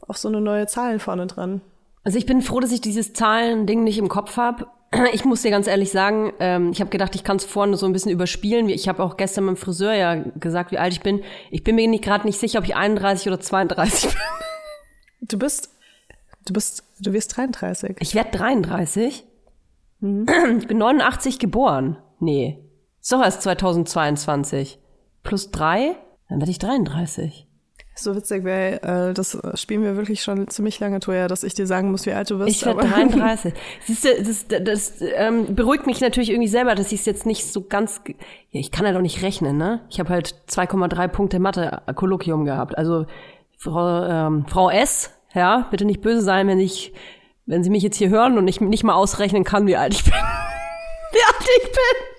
auf so eine neue Zahlen vorne dran. Also ich bin froh, dass ich dieses Zahlen-Ding nicht im Kopf habe. Ich muss dir ganz ehrlich sagen, ähm, ich habe gedacht, ich kann es vorne so ein bisschen überspielen. Ich habe auch gestern meinem Friseur ja gesagt, wie alt ich bin. Ich bin mir nicht gerade nicht sicher, ob ich 31 oder 32 bin. Du bist, du bist, du wirst 33. Ich werde 33. Ich bin 89 geboren. Nee. Ist doch erst 2022. Plus drei, dann werde ich 33. So witzig, weil äh, das spielen wir wirklich schon ziemlich lange vorher, dass ich dir sagen muss, wie alt du bist. Ich werde aber- 33. Siehst du, das, das, das ähm, beruhigt mich natürlich irgendwie selber, dass ich es jetzt nicht so ganz. Ja, ich kann ja doch nicht rechnen, ne? Ich habe halt 2,3 Punkte Mathe-Kolloquium gehabt. Also Frau, ähm, Frau S, ja, bitte nicht böse sein, wenn ich, wenn Sie mich jetzt hier hören und ich nicht mal ausrechnen kann, wie alt ich bin. wie alt ich bin.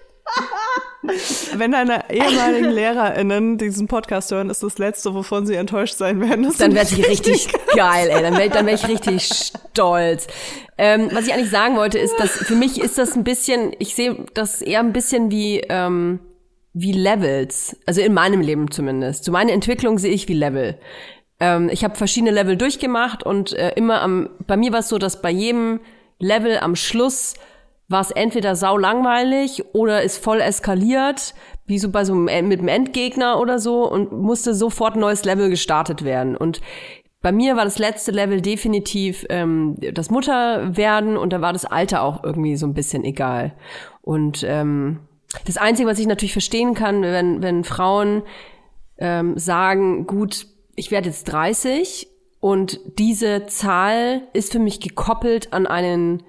Wenn deine ehemaligen LehrerInnen diesen Podcast hören, ist das Letzte, wovon sie enttäuscht sein werden. dass Dann wäre ich richtig geil, ey. Dann wäre dann wär ich richtig stolz. Ähm, was ich eigentlich sagen wollte, ist, dass für mich ist das ein bisschen, ich sehe das eher ein bisschen wie, ähm, wie Levels. Also in meinem Leben zumindest. So meine Entwicklung sehe ich wie Level. Ähm, ich habe verschiedene Level durchgemacht und äh, immer am, bei mir war es so, dass bei jedem Level am Schluss war es entweder sau langweilig oder ist voll eskaliert, wie so bei so einem, mit einem Endgegner oder so und musste sofort neues Level gestartet werden. Und bei mir war das letzte Level definitiv ähm, das Mutterwerden und da war das Alter auch irgendwie so ein bisschen egal. Und ähm, das Einzige, was ich natürlich verstehen kann, wenn, wenn Frauen ähm, sagen, gut, ich werde jetzt 30 und diese Zahl ist für mich gekoppelt an einen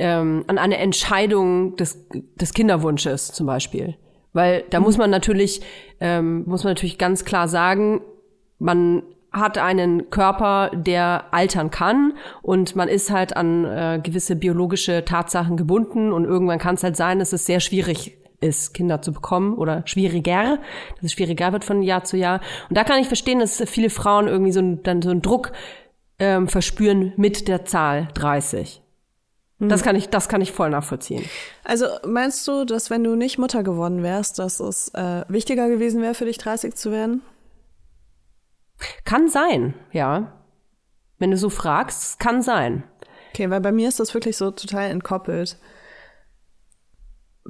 ähm, an eine Entscheidung des, des Kinderwunsches zum Beispiel. Weil da muss man natürlich, ähm, muss man natürlich ganz klar sagen, man hat einen Körper, der altern kann und man ist halt an äh, gewisse biologische Tatsachen gebunden und irgendwann kann es halt sein, dass es sehr schwierig ist, Kinder zu bekommen oder schwieriger, dass es schwieriger wird von Jahr zu Jahr. Und da kann ich verstehen, dass viele Frauen irgendwie so, ein- dann so einen Druck ähm, verspüren mit der Zahl 30. Das kann ich, das kann ich voll nachvollziehen. Also meinst du, dass wenn du nicht Mutter geworden wärst, dass es äh, wichtiger gewesen wäre für dich, 30 zu werden? Kann sein, ja. Wenn du so fragst, kann sein. Okay, weil bei mir ist das wirklich so total entkoppelt.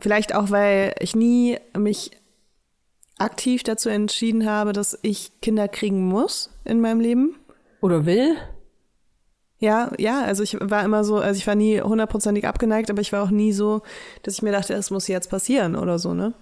Vielleicht auch, weil ich nie mich aktiv dazu entschieden habe, dass ich Kinder kriegen muss in meinem Leben. Oder will? Ja, ja, also ich war immer so, also ich war nie hundertprozentig abgeneigt, aber ich war auch nie so, dass ich mir dachte, es muss jetzt passieren oder so, ne?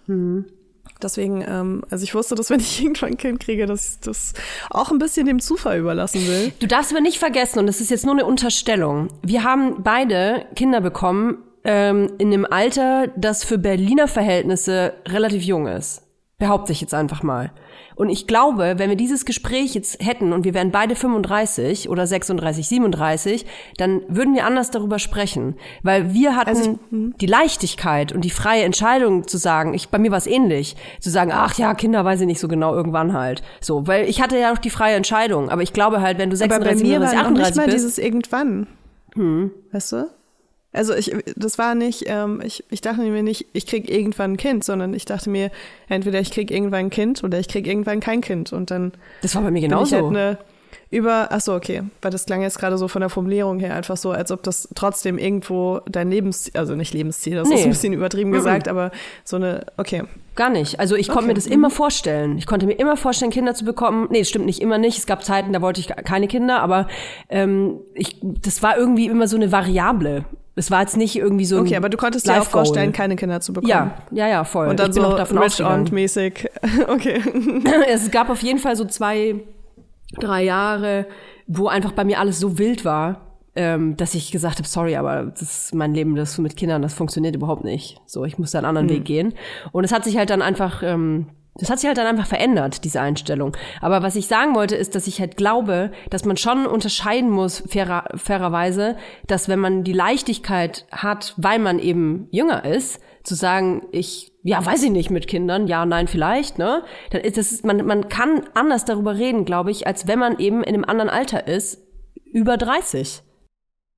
Deswegen, ähm, also ich wusste, dass wenn ich irgendwann ein Kind kriege, dass ich das auch ein bisschen dem Zufall überlassen will. Du darfst aber nicht vergessen, und das ist jetzt nur eine Unterstellung, wir haben beide Kinder bekommen ähm, in einem Alter, das für Berliner Verhältnisse relativ jung ist. Behaupte ich jetzt einfach mal. Und ich glaube, wenn wir dieses Gespräch jetzt hätten und wir wären beide 35 oder 36, 37, dann würden wir anders darüber sprechen. Weil wir hatten die Leichtigkeit und die freie Entscheidung zu sagen, ich, bei mir war es ähnlich, zu sagen, ach ja, Kinder weiß ich nicht so genau, irgendwann halt. So, weil ich hatte ja auch die freie Entscheidung. Aber ich glaube halt, wenn du Aber bei 36, mir war 37, noch nicht 38 mal bist, dieses irgendwann. Weißt du? Also ich, das war nicht, ähm, ich, ich dachte mir nicht, ich krieg irgendwann ein Kind, sondern ich dachte mir, entweder ich krieg irgendwann ein Kind oder ich krieg irgendwann kein Kind. Und dann das war bei mir bin ich genauso. halt eine über, ach so, okay, weil das klang jetzt gerade so von der Formulierung her einfach so, als ob das trotzdem irgendwo dein Lebensziel, also nicht Lebensziel, das ist Nee. ein bisschen übertrieben gesagt, aber so eine, okay. Gar nicht. Also ich konnte mir das immer vorstellen. Ich konnte mir immer vorstellen, Kinder zu bekommen. Nee, stimmt nicht immer nicht. Es gab Zeiten, da wollte ich keine Kinder, aber ähm, ich, das war irgendwie immer so eine Variable. Es war jetzt nicht irgendwie so ein Okay, aber du konntest dir auch vorstellen, keine Kinder zu bekommen. Ja, ja, ja, voll. Und dann ich bin so auch davon rich mäßig. Okay. es gab auf jeden Fall so zwei, drei Jahre, wo einfach bei mir alles so wild war, ähm, dass ich gesagt habe, sorry, aber das ist mein Leben, das mit Kindern, das funktioniert überhaupt nicht. So, ich muss da einen anderen Weg gehen. Und es hat sich halt dann einfach, ähm, das hat sich halt dann einfach verändert, diese Einstellung. Aber was ich sagen wollte, ist, dass ich halt glaube, dass man schon unterscheiden muss, fairer, fairerweise, dass wenn man die Leichtigkeit hat, weil man eben jünger ist, zu sagen, ich, ja, weiß ich nicht mit Kindern, ja, nein, vielleicht, ne? Dann ist das, man, man kann anders darüber reden, glaube ich, als wenn man eben in einem anderen Alter ist, über 30.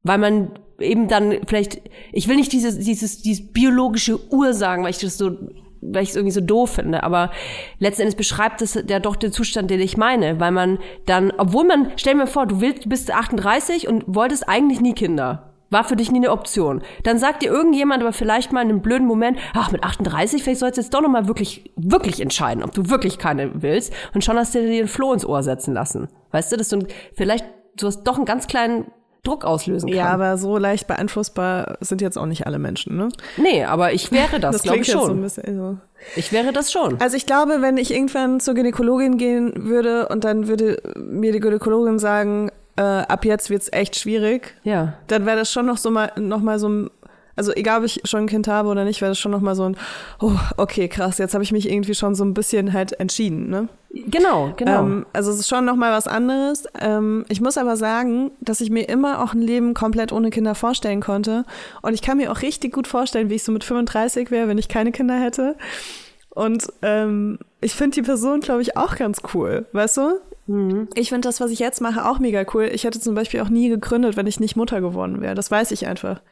Weil man eben dann vielleicht, ich will nicht dieses, dieses, dieses biologische Ur sagen, weil ich das so, weil ich es irgendwie so doof finde, aber letzten Endes beschreibt es ja doch den Zustand, den ich meine, weil man dann, obwohl man, stell mir vor, du willst, du bist 38 und wolltest eigentlich nie Kinder. War für dich nie eine Option. Dann sagt dir irgendjemand aber vielleicht mal in einem blöden Moment, ach, mit 38, vielleicht sollst du jetzt doch nochmal wirklich, wirklich entscheiden, ob du wirklich keine willst. Und schon hast du dir den Floh ins Ohr setzen lassen. Weißt du, dass du vielleicht, du hast doch einen ganz kleinen Druck auslösen kann. Ja, aber so leicht beeinflussbar sind jetzt auch nicht alle Menschen, ne? Nee, aber ich wäre das, glaube klingt ich so schon. so. Ich wäre das schon. Also ich glaube, wenn ich irgendwann zur Gynäkologin gehen würde und dann würde mir die Gynäkologin sagen, äh, ab jetzt wird's echt schwierig, Ja. dann wäre das schon noch so mal noch mal so ein also egal, ob ich schon ein Kind habe oder nicht, wäre das schon noch mal so ein oh, okay, krass, jetzt habe ich mich irgendwie schon so ein bisschen halt entschieden, ne? Genau, genau. Ähm, also es ist schon noch mal was anderes. Ähm, ich muss aber sagen, dass ich mir immer auch ein Leben komplett ohne Kinder vorstellen konnte. Und ich kann mir auch richtig gut vorstellen, wie ich so mit 35 wäre, wenn ich keine Kinder hätte. Und ähm, ich finde die Person, glaube ich, auch ganz cool, weißt du? Ich finde das, was ich jetzt mache, auch mega cool. Ich hätte zum Beispiel auch nie gegründet, wenn ich nicht Mutter geworden wäre. Das weiß ich einfach.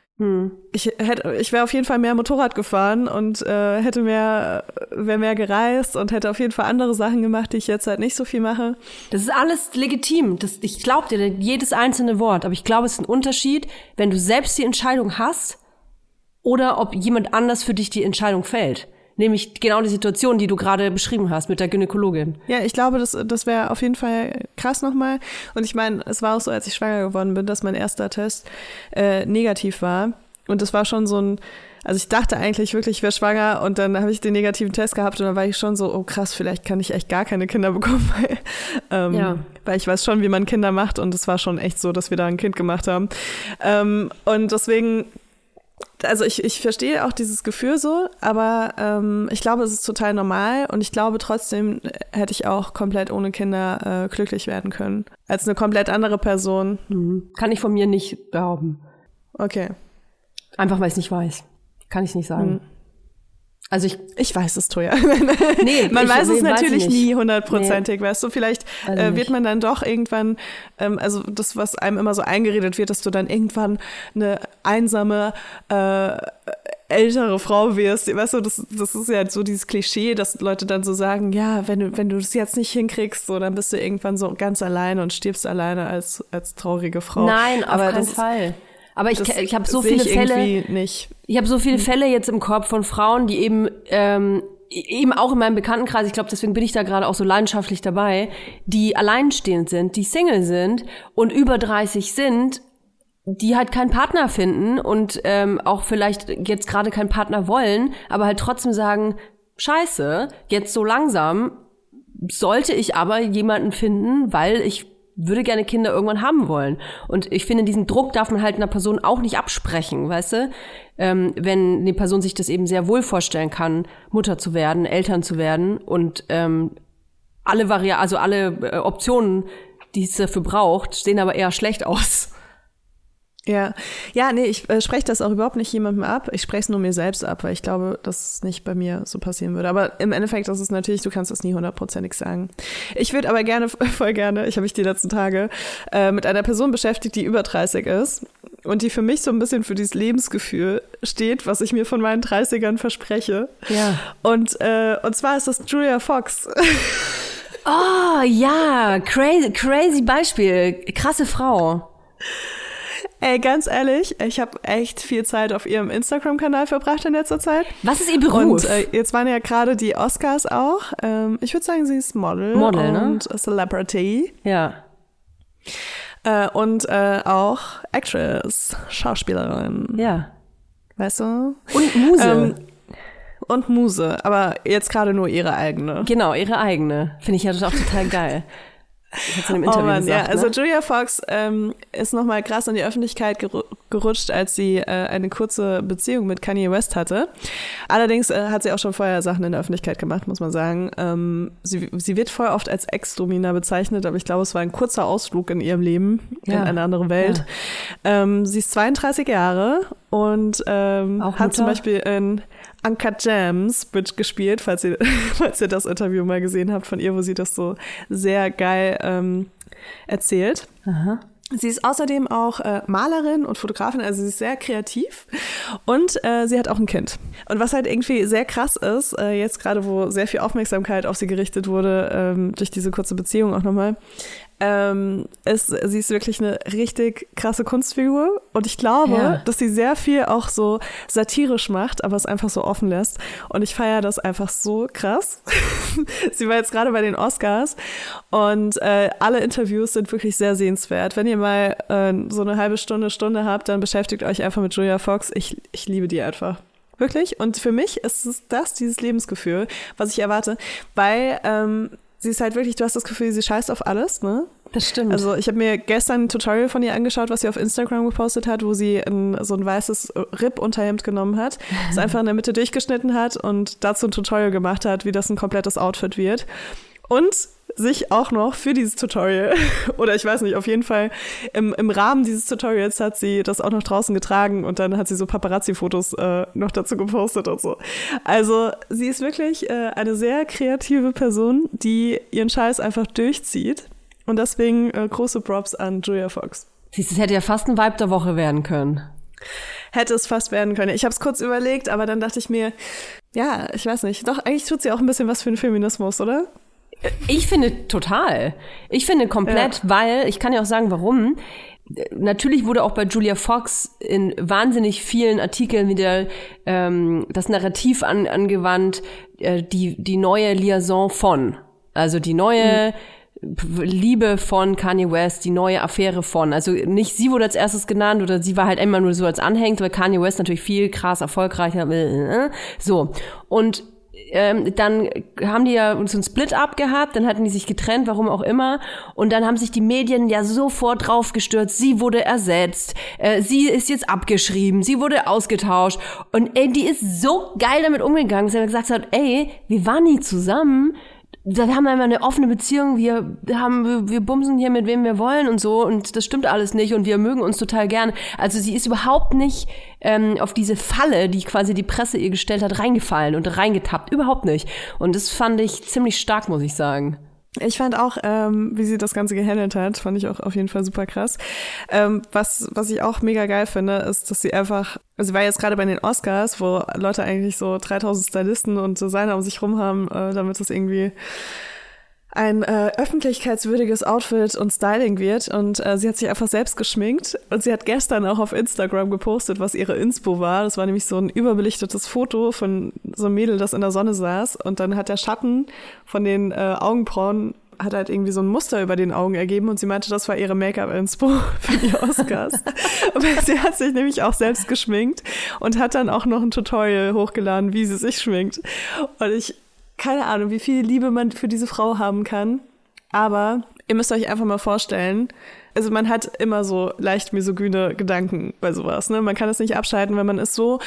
Ich hätte, ich wäre auf jeden Fall mehr Motorrad gefahren und äh, hätte mehr, wäre mehr gereist und hätte auf jeden Fall andere Sachen gemacht, die ich jetzt halt nicht so viel mache. Das ist alles legitim. Das, ich glaube dir jedes einzelne Wort. Aber ich glaube, es ist ein Unterschied, wenn du selbst die Entscheidung hast oder ob jemand anders für dich die Entscheidung fällt. Nämlich genau die Situation, die du gerade beschrieben hast mit der Gynäkologin. Ja, ich glaube, das, das wäre auf jeden Fall krass nochmal. Und ich meine, es war auch so, als ich schwanger geworden bin, dass mein erster Test äh, negativ war. Und das war schon so ein, also ich dachte eigentlich wirklich, ich wäre schwanger und dann habe ich den negativen Test gehabt und dann war ich schon so, oh krass, vielleicht kann ich echt gar keine Kinder bekommen, weil, ähm, Ja. weil ich weiß schon, wie man Kinder macht und es war schon echt so, dass wir da ein Kind gemacht haben. Ähm, und deswegen also ich, ich verstehe auch dieses Gefühl so, aber ähm, ich glaube, es ist total normal und ich glaube trotzdem hätte ich auch komplett ohne Kinder äh, glücklich werden können. Als eine komplett andere Person. Kann ich von mir nicht behaupten. Okay. Einfach weil ich es nicht weiß. Kann ich nicht sagen. Also ich, Ich weiß es, Toja. nee, man ich, weiß es nee, natürlich ich nicht. nie hundertprozentig, weißt du, vielleicht Weiß ich äh, wird man dann doch irgendwann, ähm, also das, was einem immer so eingeredet wird, dass du dann irgendwann eine einsame, äh, ältere Frau wirst, weißt du, das, das ist ja so dieses Klischee, dass Leute dann so sagen, ja, wenn du, wenn du das jetzt nicht hinkriegst, so, dann bist du irgendwann so ganz alleine und stirbst alleine als, als traurige Frau. Nein, auf Aber keinen das, Fall. Aber ich, das ich habe so viele ich Fälle. nicht. Ich habe so viele Fälle jetzt im Kopf von Frauen, die eben ähm, eben auch in meinem Bekanntenkreis, ich glaube, deswegen bin ich da gerade auch so leidenschaftlich dabei, die alleinstehend sind, die Single sind und über 30 sind, die halt keinen Partner finden und ähm, auch vielleicht jetzt gerade keinen Partner wollen, aber halt trotzdem sagen, scheiße, jetzt so langsam sollte ich aber jemanden finden, weil ich würde gerne Kinder irgendwann haben wollen. Und ich finde, diesen Druck darf man halt einer Person auch nicht absprechen, weißt du? Ähm, wenn eine Person sich das eben sehr wohl vorstellen kann, Mutter zu werden, Eltern zu werden und ähm, alle Vari also alle äh, Optionen, die es dafür braucht, sehen aber eher schlecht aus. Ja, ja, nee, ich äh, spreche das auch überhaupt nicht jemandem ab. Ich spreche es nur mir selbst ab, weil ich glaube, dass es nicht bei mir so passieren würde. Aber im Endeffekt ist es natürlich, du kannst das nie hundertprozentig sagen. Ich würde aber gerne, voll gerne, ich habe mich die letzten Tage äh, mit einer Person beschäftigt, die über 30 ist und die für mich so ein bisschen für dieses Lebensgefühl steht, was ich mir von meinen 30ern verspreche. Ja. Und, äh, und zwar ist das Julia Fox. Oh ja, crazy, crazy Beispiel, krasse Frau. Ey, ganz ehrlich, ich habe echt viel Zeit auf ihrem Instagram-Kanal verbracht in letzter Zeit. Was ist ihr Beruf? Und äh, jetzt waren ja gerade die Oscars auch. Ähm, ich würde sagen, sie ist Model, Model, ne? und Celebrity. ja. Äh, und äh, auch Actress, Schauspielerin. Ja. Weißt du? Und Muse. Ähm, und Muse, aber jetzt gerade nur ihre eigene. genau, ihre eigene. Finde ich ja auch total geil. Sie in einem Oh Interview Mann, gesagt. ja, also ne? Julia Fox ähm, ist nochmal krass in die Öffentlichkeit geru gerutscht, als sie äh, eine kurze Beziehung mit Kanye West hatte. Allerdings äh, hat sie auch schon vorher Sachen in der Öffentlichkeit gemacht, muss man sagen. Ähm, sie, sie wird voll oft als Ex-Domina bezeichnet, aber ich glaube, es war ein kurzer Ausflug in ihrem Leben in Ja, eine andere Welt. Ähm, sie ist 32 Jahre und ähm, Auch hat zum? Beispiel in Uncut Gems mitgespielt, falls ihr, falls ihr das Interview mal gesehen habt von ihr, wo sie das so sehr geil ähm, erzählt. Sie ist außerdem auch äh, Malerin und Fotografin, also sie ist sehr kreativ und äh, sie hat auch ein Kind. Und was halt irgendwie sehr krass ist, äh, jetzt gerade wo sehr viel Aufmerksamkeit auf sie gerichtet wurde, ähm, durch diese kurze Beziehung auch nochmal, ähm, ist, sie ist wirklich eine richtig krasse Kunstfigur und ich glaube, Ja. dass sie sehr viel auch so satirisch macht, aber es einfach so offen lässt und ich feiere das einfach so krass. sie war jetzt gerade bei den Oscars und äh, alle Interviews sind wirklich sehr sehenswert. Wenn ihr mal äh, so eine halbe Stunde, Stunde habt, dann beschäftigt euch einfach mit Julia Fox. Ich, ich liebe die einfach. Wirklich. Und für mich ist es das, dieses Lebensgefühl, was ich erwarte, weil ähm, sie ist halt wirklich, du hast das Gefühl, sie scheißt auf alles, ne? Das stimmt. Also ich habe mir gestern ein Tutorial von ihr angeschaut, was sie auf Instagram gepostet hat, wo sie ein, so ein weißes Rip-Unterhemd genommen hat, es einfach in der Mitte durchgeschnitten hat und dazu ein Tutorial gemacht hat, wie das ein komplettes Outfit wird. Und sich auch noch für dieses Tutorial, oder ich weiß nicht, auf jeden Fall im, im Rahmen dieses Tutorials hat sie das auch noch draußen getragen und dann hat sie so Paparazzi-Fotos äh, noch dazu gepostet und so. Also sie ist wirklich äh, eine sehr kreative Person, die ihren Scheiß einfach durchzieht. Und deswegen äh, große Props an Julia Fox. Siehst du, es hätte ja fast ein Vibe der Woche werden können. Hätte es fast werden können. Ich habe es kurz überlegt, aber dann dachte ich mir, ja, ich weiß nicht. Doch, eigentlich tut sie auch ein bisschen was für den Feminismus, oder? Ich finde total. Ich finde komplett, weil, ich kann ja auch sagen, warum. Natürlich wurde auch bei Julia Fox in wahnsinnig vielen Artikeln wieder ähm, das Narrativ an, angewandt, äh, die, die neue Liaison von. Also die neue Liebe von Kanye West, die neue Affäre von. Also nicht sie wurde als erstes genannt oder sie war halt immer nur so als anhängt, weil Kanye West natürlich viel krass erfolgreicher. äh, So. Und ähm, dann haben die ja so ein Split-up gehabt, dann hatten die sich getrennt, warum auch immer. Und dann haben sich die Medien ja sofort draufgestürzt. Sie wurde ersetzt, äh, sie ist jetzt abgeschrieben, sie wurde ausgetauscht. Und ey, die ist so geil damit umgegangen, dass er gesagt hat, ey, wir waren nie zusammen. Wir haben einmal eine offene Beziehung, wir haben, wir, wir bumsen hier mit wem wir wollen und so und das stimmt alles nicht und wir mögen uns total gern. Also sie ist überhaupt nicht ähm, auf diese Falle, die quasi die Presse ihr gestellt hat, reingefallen und reingetappt. Überhaupt nicht. Und das fand ich ziemlich stark, muss ich sagen. Ich fand auch, ähm, wie sie das Ganze gehandelt hat, fand ich auch auf jeden Fall super krass. Ähm, was, was ich auch mega geil finde, ist, dass sie einfach, also sie war jetzt gerade bei den Oscars, wo Leute eigentlich so 3000 Stylisten und Designer um sich rum haben, äh, damit das irgendwie ein äh, öffentlichkeitswürdiges Outfit und Styling wird und äh, sie hat sich einfach selbst geschminkt und sie hat gestern auch auf Instagram gepostet, was ihre Inspo war. Das war nämlich so ein überbelichtetes Foto von so einem Mädel, das in der Sonne saß und dann hat der Schatten von den äh, Augenbrauen hat halt irgendwie so ein Muster über den Augen ergeben und sie meinte, das war ihre Make-up-Inspo für die Oscars. Aber sie hat sich nämlich auch selbst geschminkt und hat dann auch noch ein Tutorial hochgeladen, wie sie sich schminkt. Und ich keine Ahnung, wie viel Liebe man für diese Frau haben kann. Aber ihr müsst euch einfach mal vorstellen, also man hat immer so leicht misogyne Gedanken bei sowas. Ne? Man kann es nicht abschalten, weil man ist so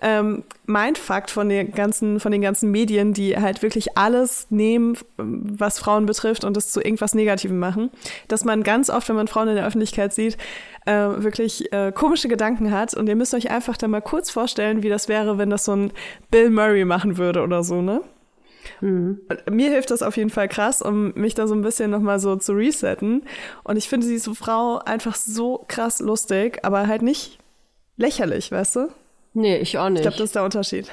ähm, mindfuckt von den ganzen, von den ganzen Medien, die halt wirklich alles nehmen, was Frauen betrifft und es zu irgendwas Negativem machen, dass man ganz oft, wenn man Frauen in der Öffentlichkeit sieht, äh, wirklich äh, komische Gedanken hat. Und ihr müsst euch einfach da mal kurz vorstellen, wie das wäre, wenn das so ein Bill Murray machen würde oder so, ne? Und Mir hilft das auf jeden Fall krass, um mich da so ein bisschen nochmal so zu resetten. Und ich finde diese Frau einfach so krass lustig, aber halt nicht lächerlich, weißt du? Nee, ich auch nicht. Ich glaube, das ist der Unterschied.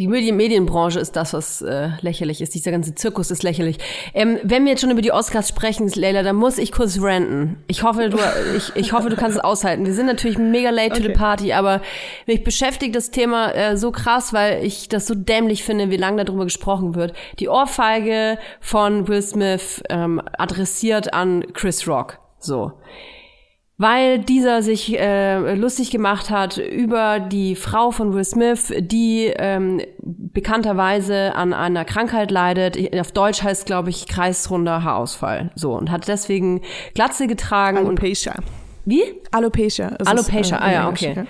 Die Medien Medienbranche ist das, was äh, lächerlich ist. Dieser ganze Zirkus ist lächerlich. Ähm, wenn wir jetzt schon über die Oscars sprechen, Leila, dann muss ich kurz ranten. Ich hoffe, du, ich, ich hoffe, du kannst es aushalten. Wir sind natürlich mega late to the Okay. party, aber mich beschäftigt das Thema äh, so krass, weil ich das so dämlich finde, wie lange darüber gesprochen wird. Die Ohrfeige von Will Smith ähm, adressiert an Chris Rock. So. Weil dieser sich äh, lustig gemacht hat über die Frau von Will Smith, die ähm, bekannterweise an einer Krankheit leidet. Auf Deutsch heißt, glaube ich, kreisrunder Haarausfall. So und hat deswegen Glatze getragen und Alopecia. wie? Alopecia. ist es, Alopecia, äh, ah ja, okay.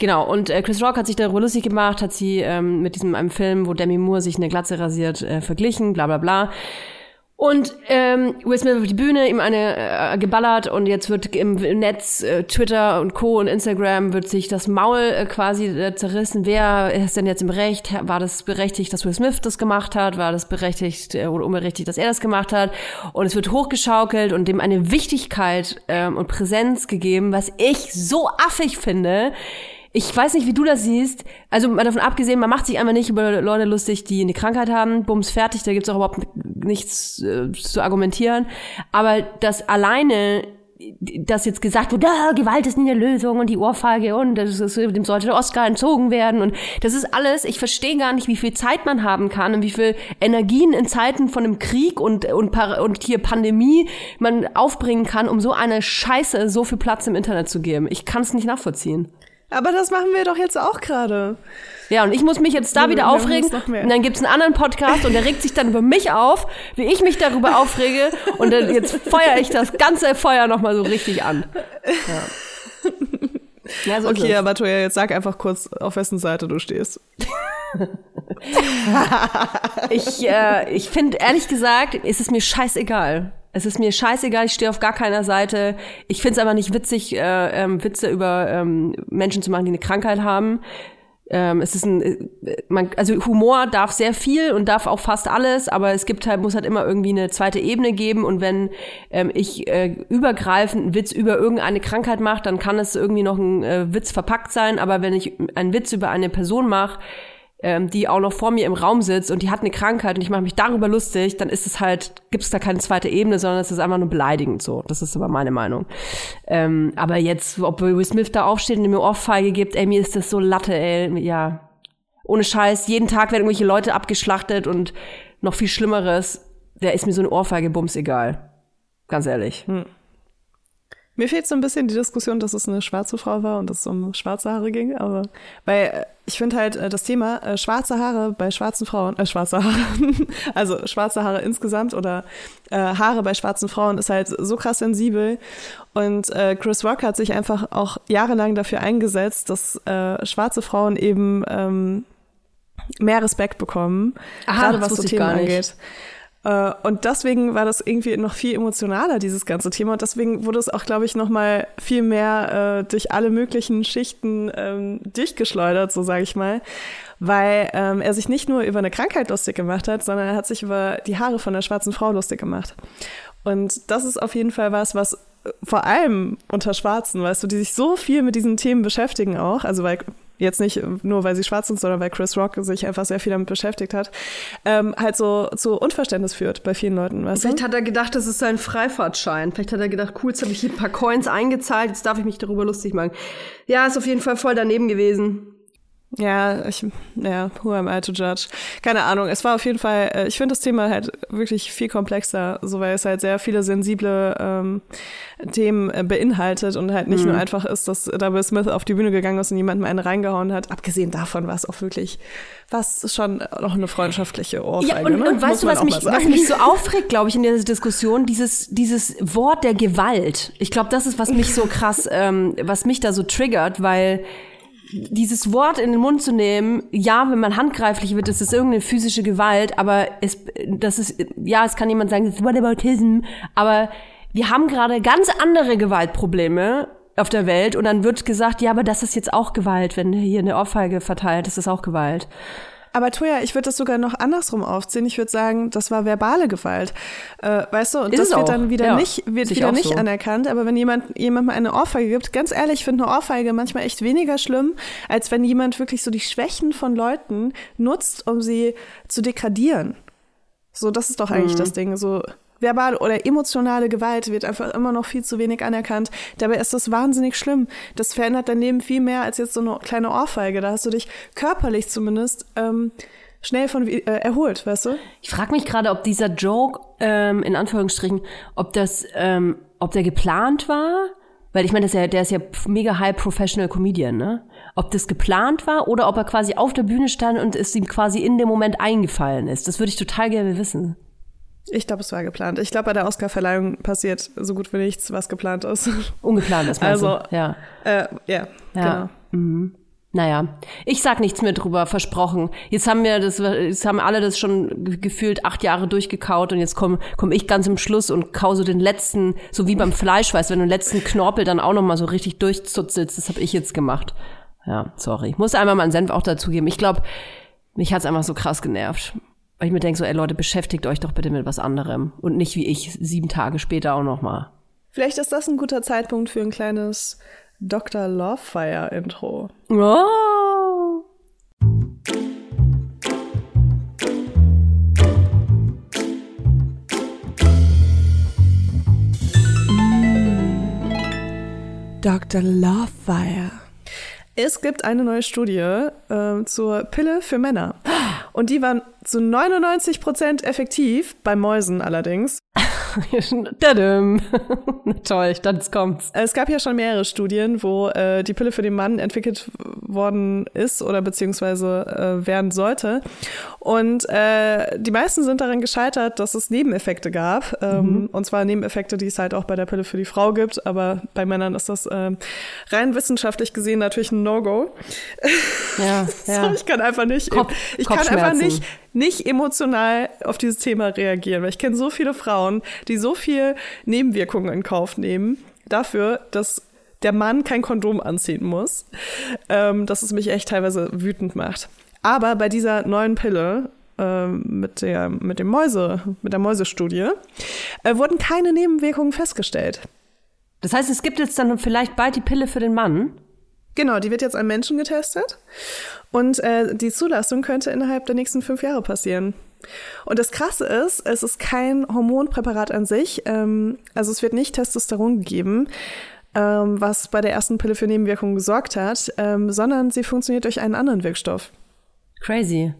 Genau, und äh, Chris Rock hat sich darüber lustig gemacht, hat sie ähm, mit diesem einem Film, wo Demi Moore sich eine Glatze rasiert, äh, verglichen, bla bla bla. Und ähm, Will Smith auf die Bühne, ihm eine äh, geballert und jetzt wird im Netz, äh, Twitter und Co. und Instagram wird sich das Maul äh, quasi äh, zerrissen. Wer ist denn jetzt im Recht? War das berechtigt, dass Will Smith das gemacht hat? War das berechtigt äh, oder unberechtigt, dass er das gemacht hat? Und es wird hochgeschaukelt und dem eine Wichtigkeit ähm, und Präsenz gegeben, was ich so affig finde. Ich weiß nicht, wie du das siehst. Also mal davon abgesehen, man macht sich einfach nicht über Leute lustig, die eine Krankheit haben. Bums, fertig, da gibt's auch überhaupt nichts äh, zu argumentieren. Aber das alleine, dass jetzt gesagt wird, ah, Gewalt ist nie eine Lösung und die Ohrfeige und das ist, dem sollte der Oscar entzogen werden. Und das ist alles, ich verstehe gar nicht, wie viel Zeit man haben kann und wie viel Energien in Zeiten von einem Krieg und, und, und hier Pandemie man aufbringen kann, um so eine Scheiße so viel Platz im Internet zu geben. Ich kann es nicht nachvollziehen. Aber das machen wir doch jetzt auch gerade. Ja, und ich muss mich jetzt da Wir- wieder aufregen. Und dann gibt's einen anderen Podcast und der regt sich dann über mich auf, wie ich mich darüber aufrege. Und dann jetzt feuere ich das ganze Feuer nochmal so richtig an. Ja, ja so Okay, es. aber Toja, jetzt sag einfach kurz, auf wessen Seite du stehst. Ich, äh, ich finde, ehrlich gesagt, ist es mir scheißegal. Es ist mir scheißegal, ich stehe auf gar keiner Seite. Ich finde es aber nicht witzig, äh, ähm, Witze über ähm, Menschen zu machen, die eine Krankheit haben. Ähm, es ist ein, äh, man, also Humor darf sehr viel und darf auch fast alles, aber es gibt halt, muss halt immer irgendwie eine zweite Ebene geben und wenn ähm, ich äh, übergreifend einen Witz über irgendeine Krankheit mache, dann kann es irgendwie noch ein äh, Witz verpackt sein, aber wenn ich einen Witz über eine Person mache, ähm, die auch noch vor mir im Raum sitzt und die hat eine Krankheit und ich mache mich darüber lustig, dann ist es halt, gibt es da keine zweite Ebene, sondern es ist einfach nur beleidigend so. Das ist aber meine Meinung. Ähm, aber jetzt, ob Will Smith da aufsteht und mir Ohrfeige gibt, ey, mir ist das so Latte, ey, ja. Ohne Scheiß, jeden Tag werden irgendwelche Leute abgeschlachtet und noch viel Schlimmeres, der ist mir so eine Ohrfeige bums egal. Ganz ehrlich. Mir fehlt so ein bisschen die Diskussion, dass es eine schwarze Frau war und dass es um schwarze Haare ging, aber weil äh, ich finde halt äh, das Thema äh, schwarze Haare bei schwarzen Frauen, äh, schwarze Haare, also schwarze Haare insgesamt oder äh, Haare bei schwarzen Frauen ist halt so krass sensibel und äh, Chris Rock hat sich einfach auch jahrelang dafür eingesetzt, dass äh, schwarze Frauen eben ähm, mehr Respekt bekommen, Aha, gerade das was so Themen angeht. Äh, Und deswegen war das irgendwie noch viel emotionaler, dieses ganze Thema. Und deswegen wurde es auch, glaube ich, noch mal viel mehr äh, durch alle möglichen Schichten ähm, durchgeschleudert, so sage ich mal. Weil ähm, er sich nicht nur über eine Krankheit lustig gemacht hat, sondern er hat sich über die Haare von der schwarzen Frau lustig gemacht. Und das ist auf jeden Fall was, was äh, vor allem unter Schwarzen, weißt du, die sich so viel mit diesen Themen beschäftigen auch, also weil jetzt nicht nur, weil sie schwarz sind, sondern weil Chris Rock sich einfach sehr viel damit beschäftigt hat, ähm, halt so zu Unverständnis führt bei vielen Leuten, weißt du? Vielleicht hat er gedacht, das ist sein Freifahrtschein. Vielleicht hat er gedacht, cool, jetzt habe ich hier ein paar Coins eingezahlt, jetzt darf ich mich darüber lustig machen. Ja, ist auf jeden Fall voll daneben gewesen. Ja, ich, ja, who am I to judge? Keine Ahnung. Es war auf jeden Fall, äh, ich finde das Thema halt wirklich viel komplexer, so weil es halt sehr viele sensible ähm, Themen äh, beinhaltet und halt nicht nur einfach ist, dass da Will Smith auf die Bühne gegangen ist und jemandem eine reingehauen hat. Abgesehen davon war es auch wirklich, was schon noch eine freundschaftliche Ohrfeige. Ja, und, ne? und weißt du, was mich, was mich so aufregt, glaube ich, in dieser Diskussion? Dieses, dieses Wort der Gewalt. Ich glaube, das ist, was mich so krass, ähm, was mich da so triggert, weil dieses Wort in den Mund zu nehmen, ja, wenn man handgreiflich wird, ist es irgendeine physische Gewalt, aber es, das ist, ja, es kann jemand sagen, das ist Whataboutism, aber wir haben gerade ganz andere Gewaltprobleme auf der Welt und dann wird gesagt, ja, aber das ist jetzt auch Gewalt, wenn hier eine Ohrfeige verteilt, das ist auch Gewalt. Aber Toja, ich würde das sogar noch andersrum aufziehen. Ich würde sagen, das war verbale Gewalt. Äh, weißt du, und Ist das wird auch. dann wieder Ja, nicht, wird wieder nicht so. anerkannt. Aber wenn jemand jemandem eine Ohrfeige gibt, ganz ehrlich, ich finde eine Ohrfeige manchmal echt weniger schlimm, als wenn jemand wirklich so die Schwächen von Leuten nutzt, um sie zu degradieren. So, das ist doch eigentlich Mhm. das Ding. So verbale oder emotionale Gewalt wird einfach immer noch viel zu wenig anerkannt. Dabei ist das wahnsinnig schlimm. Das verändert dein Leben viel mehr als jetzt so eine kleine Ohrfeige. Da hast du dich körperlich zumindest ähm, schnell von äh, erholt, weißt du? Ich frage mich gerade, ob dieser Joke, ähm, in Anführungsstrichen, ob das, ähm, ob der geplant war Weil ich meine, ja, der ist ja mega high professional Comedian, ne? Ob das geplant war oder ob er quasi auf der Bühne stand und es ihm quasi in dem Moment eingefallen ist. Das würde ich total gerne wissen. Ich glaube, es war geplant. Ich glaube, bei der Oscarverleihung passiert so gut wie nichts, was geplant ist. Ungeplant ist Also, du? Ja. äh, ja, Ja. Mhm. Naja, ich sag nichts mehr drüber, versprochen. Jetzt haben wir das, jetzt haben alle das schon ge- gefühlt acht Jahre durchgekaut und jetzt komme komm ich ganz im Schluss und kau so den letzten, so wie beim Fleisch, weißt du, wenn du den letzten Knorpel dann auch noch mal so richtig durchzuzelst, das habe ich jetzt gemacht. Ja, sorry. Ich muss einmal meinen Senf auch dazugeben. Ich glaube, mich hat's einfach so krass genervt. Weil ich mir denke so, ey Leute, beschäftigt euch doch bitte mit was anderem. Und nicht wie ich, sieben Tage später auch noch mal. Vielleicht ist das ein guter Zeitpunkt für ein kleines Dr. Lovefire-Intro. Oh. Dr. Lovefire. Es gibt eine neue Studie äh, zur Pille für Männer. Und die waren zu 99% effektiv, bei Mäusen allerdings. Toll, dann kommt's. Es gab ja schon mehrere Studien, wo äh, die Pille für den Mann entwickelt worden ist oder beziehungsweise äh, werden sollte. Und äh, die meisten sind daran gescheitert, dass es Nebeneffekte gab. Ähm, Und zwar Nebeneffekte, die es halt auch bei der Pille für die Frau gibt. Aber bei Männern ist das ähm, rein wissenschaftlich gesehen natürlich ein No-Go. Ja, ja. So, ich kann einfach nicht, Kopf- ich kann einfach nicht, nicht emotional auf dieses Thema reagieren, weil ich kenne so viele Frauen, die so viel Nebenwirkungen in Kauf nehmen dafür, dass der Mann kein Kondom anziehen muss, ähm, dass es mich echt teilweise wütend macht. Aber bei dieser neuen Pille ähm, mit der mit dem Mäuse mit der Mäusestudie äh, wurden keine Nebenwirkungen festgestellt. Das heißt, es gibt jetzt dann vielleicht bald die Pille für den Mann. Genau, die wird jetzt an Menschen getestet und äh, die Zulassung könnte innerhalb der nächsten fünf Jahre passieren. Und das Krasse ist, es ist kein Hormonpräparat an sich, ähm, also es wird nicht Testosteron gegeben, ähm, was bei der ersten Pille für Nebenwirkungen gesorgt hat, ähm, sondern sie funktioniert durch einen anderen Wirkstoff. Crazy.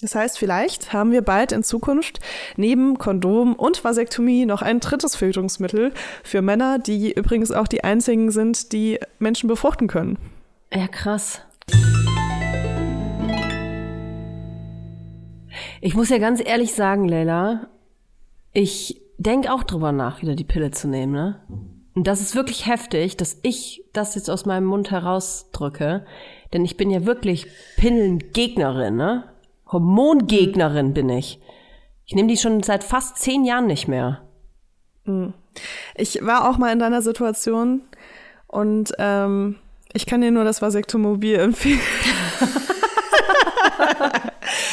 Das heißt, vielleicht haben wir bald in Zukunft neben Kondom und Vasektomie noch ein drittes Verhütungsmittel für Männer, die übrigens auch die einzigen sind, die Menschen befruchten können. Ja, krass. Ich muss ja ganz ehrlich sagen, Leila, ich denke auch drüber nach, wieder die Pille zu nehmen, ne? Und das ist wirklich heftig, dass ich das jetzt aus meinem Mund herausdrücke, denn ich bin ja wirklich Pillengegnerin, ne? Hormongegnerin bin ich. Ich nehme die schon seit fast zehn Jahren nicht mehr. Ich war auch mal in deiner Situation und ähm, ich kann dir nur das Vasektomobil empfehlen.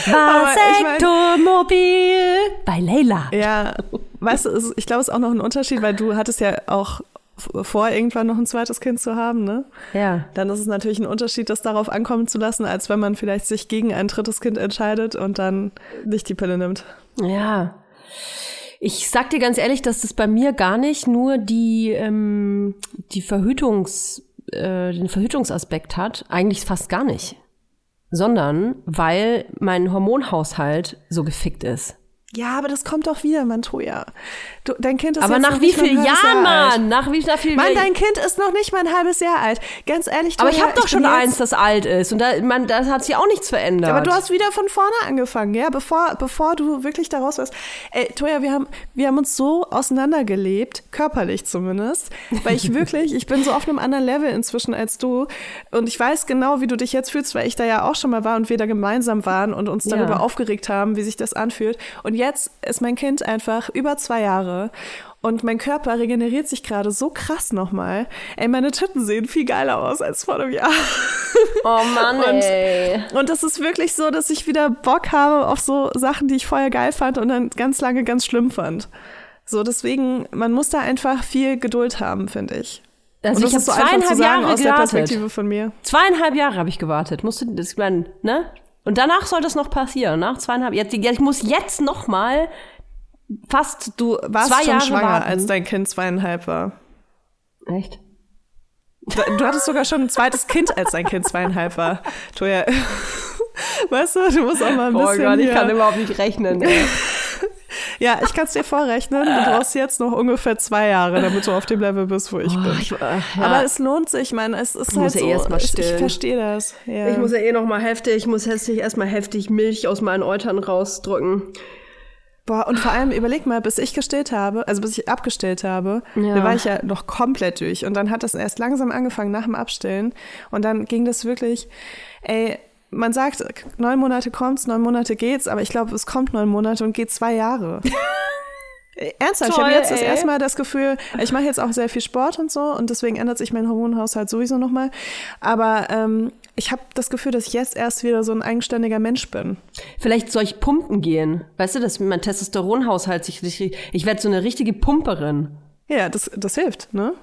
Aber ich mein- Vasektomobil bei Leila. Ja, weißt du, ich glaube, es ist auch noch ein Unterschied, weil du hattest ja auch vor, irgendwann noch ein zweites Kind zu haben, ne? Ja. Dann ist es natürlich ein Unterschied, das darauf ankommen zu lassen, als wenn man vielleicht sich gegen ein drittes Kind entscheidet und dann nicht die Pille nimmt. Ja. Ich sag dir ganz ehrlich, dass das bei mir gar nicht nur die, ähm, die Verhütungs, äh, den Verhütungsaspekt hat, eigentlich fast gar nicht. Sondern weil mein Hormonhaushalt so gefickt ist. Ja, aber das kommt doch wieder, Mantoja. Du, dein Kind ist Aber nach noch wie nicht mal ein vielen halbes Jahren, Jahr alt. Mann? Nach wie nach viel Mann, dein Kind ist noch nicht mal ein halbes Jahr alt. Ganz ehrlich, Aber ich Toja, habe doch schon bin jetzt- eins, das alt ist. Und da, man, da hat sich auch nichts verändert. Aber du hast wieder von vorne angefangen, ja, bevor, bevor du wirklich da raus warst. Ey, Toja, wir haben, wir haben uns so auseinandergelebt, körperlich zumindest, weil ich wirklich, ich bin so auf einem anderen Level inzwischen als du und ich weiß genau, wie du dich jetzt fühlst, weil ich da ja auch schon mal war und wir da gemeinsam waren und uns Ja. darüber aufgeregt haben, wie sich das anfühlt. Und jetzt ist mein Kind einfach über zwei Jahre und mein Körper regeneriert sich gerade so krass nochmal. Ey, meine Titten sehen viel geiler aus als vor einem Jahr. oh Mann, Und- ey. Und es ist wirklich so, dass ich wieder Bock habe auf so Sachen, die ich vorher geil fand und dann ganz lange ganz schlimm fand. So, deswegen, man muss da einfach viel Geduld haben, finde ich. Also und ich das habe ist so einfach zu zweieinhalb sagen Jahre aus der gewartet. Perspektive von mir. Zweieinhalb Jahre habe ich gewartet. Musste das mein, ne? Und danach soll das noch passieren. Nach zweieinhalb. Jetzt, ich muss jetzt noch mal fast Du warst zwei schon Jahre schwanger, warten. als dein Kind zweieinhalb war. Echt? Du, du hattest sogar schon ein zweites Kind, als dein Kind zweieinhalb war. Toja, weißt du, du musst auch mal ein Boah bisschen Gott, ich kann überhaupt nicht rechnen. Ey. Ja, ich kann es dir vorrechnen. Du brauchst jetzt noch ungefähr zwei Jahre, damit du auf dem Level bist, wo ich bin. Ich, äh, ja. Aber es lohnt sich, ich meine, es ist halt muss ja so, erst mal ich, ich stillen. verstehe das. Ja. Ich muss ja eh noch mal heftig, ich muss hässlich erstmal heftig Milch aus meinen Eutern rausdrücken. Boah, und vor allem überleg mal, bis ich gestillt habe, also bis ich abgestillt habe, Ja. da war ich ja noch komplett durch. Und dann hat das erst langsam angefangen nach dem Abstillen. Und dann ging das wirklich, ey, man sagt, neun Monate kommt's, neun Monate geht's, aber ich glaube, es kommt neun Monate und geht zwei Jahre. Ernsthaft, ich habe Toll, jetzt das ey. erste Mal das Gefühl, ich mache jetzt auch sehr viel Sport und so und deswegen ändert sich mein Hormonhaushalt sowieso nochmal. Aber ähm, ich habe das Gefühl, dass ich jetzt erst wieder so ein eigenständiger Mensch bin. Vielleicht soll ich pumpen gehen. Weißt du, dass mein Testosteronhaushalt sich richtig. Ich werde so eine richtige Pumperin. Ja, das, das hilft, ne?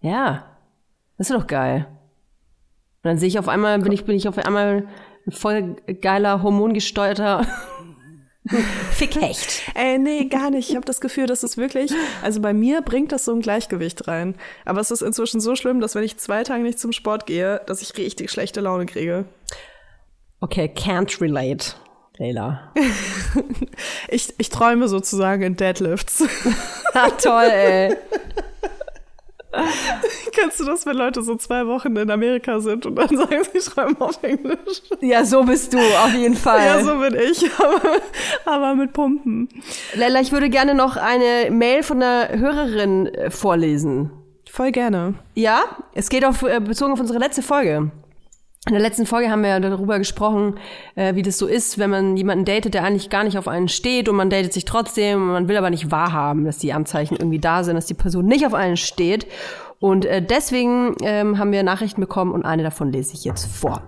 Ja. Das ist doch geil. Und dann sehe ich auf einmal, bin ich, bin ich auf einmal ein voll geiler, hormongesteuerter Fickhecht. Ey, nee, gar nicht. Ich habe das Gefühl, dass es wirklich, also bei mir bringt das so ein Gleichgewicht rein. Aber es ist inzwischen so schlimm, dass wenn ich zwei Tage nicht zum Sport gehe, dass ich richtig schlechte Laune kriege. Okay, can't relate. Leila. Ich, ich träume sozusagen in Deadlifts. Ah, toll, ey. Kennst du das, wenn Leute so zwei Wochen in Amerika sind und dann sagen, sie schreiben auf Englisch? Ja, so bist du, auf jeden Fall. Ja, so bin ich, aber, aber mit Pumpen. Leila, ich würde gerne noch eine Mail von einer Hörerin äh, vorlesen. Voll gerne. Ja, es geht auf, äh, bezogen auf unsere letzte Folge. In der letzten Folge haben wir ja darüber gesprochen, äh, wie das so ist, wenn man jemanden datet, der eigentlich gar nicht auf einen steht und man datet sich trotzdem und man will aber nicht wahrhaben, dass die Anzeichen irgendwie da sind, dass die Person nicht auf einen steht. Und äh, deswegen ähm, haben wir Nachrichten bekommen und eine davon lese ich jetzt vor.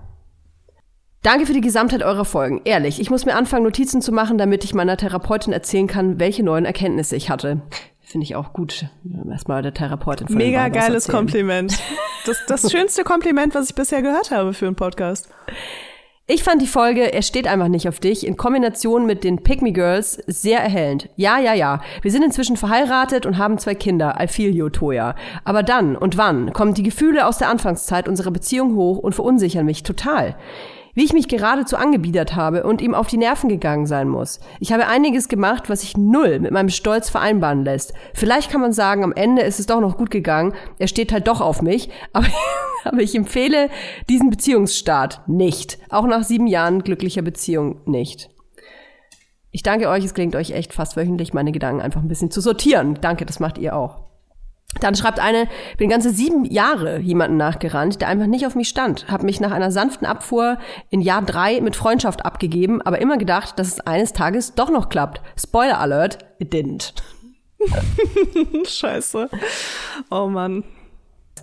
Danke für die Gesamtheit eurer Folgen. Ehrlich, ich muss mir anfangen, Notizen zu machen, damit ich meiner Therapeutin erzählen kann, welche neuen Erkenntnisse ich hatte. Finde ich auch gut. Erstmal der Therapeutin von Mega geiles erzählen. Kompliment. Das, das schönste Kompliment, was ich bisher gehört habe für einen Podcast. Ich fand die Folge Er steht einfach nicht auf dich in Kombination mit den Pick Me Girls sehr erhellend. Ja, ja, ja. Wir sind inzwischen verheiratet und haben zwei Kinder, you, Toya. Aber dann und wann kommen die Gefühle aus der Anfangszeit unserer Beziehung hoch und verunsichern mich total. Wie ich mich geradezu angebiedert habe und ihm auf die Nerven gegangen sein muss. Ich habe einiges gemacht, was sich null mit meinem Stolz vereinbaren lässt. Vielleicht kann man sagen, am Ende ist es doch noch gut gegangen. Er steht halt doch auf mich. Aber, aber ich empfehle diesen Beziehungsstart nicht. Auch nach sieben Jahren glücklicher Beziehung nicht. Ich danke euch, es gelingt euch echt fast wöchentlich, meine Gedanken einfach ein bisschen zu sortieren. Danke, das macht ihr auch. Dann schreibt eine, bin ganze sieben Jahre jemanden nachgerannt, der einfach nicht auf mich stand. Hab mich nach einer sanften Abfuhr in Jahr drei mit Freundschaft abgegeben, aber immer gedacht, dass es eines Tages doch noch klappt. Spoiler Alert, it didn't. Scheiße. Oh Mann.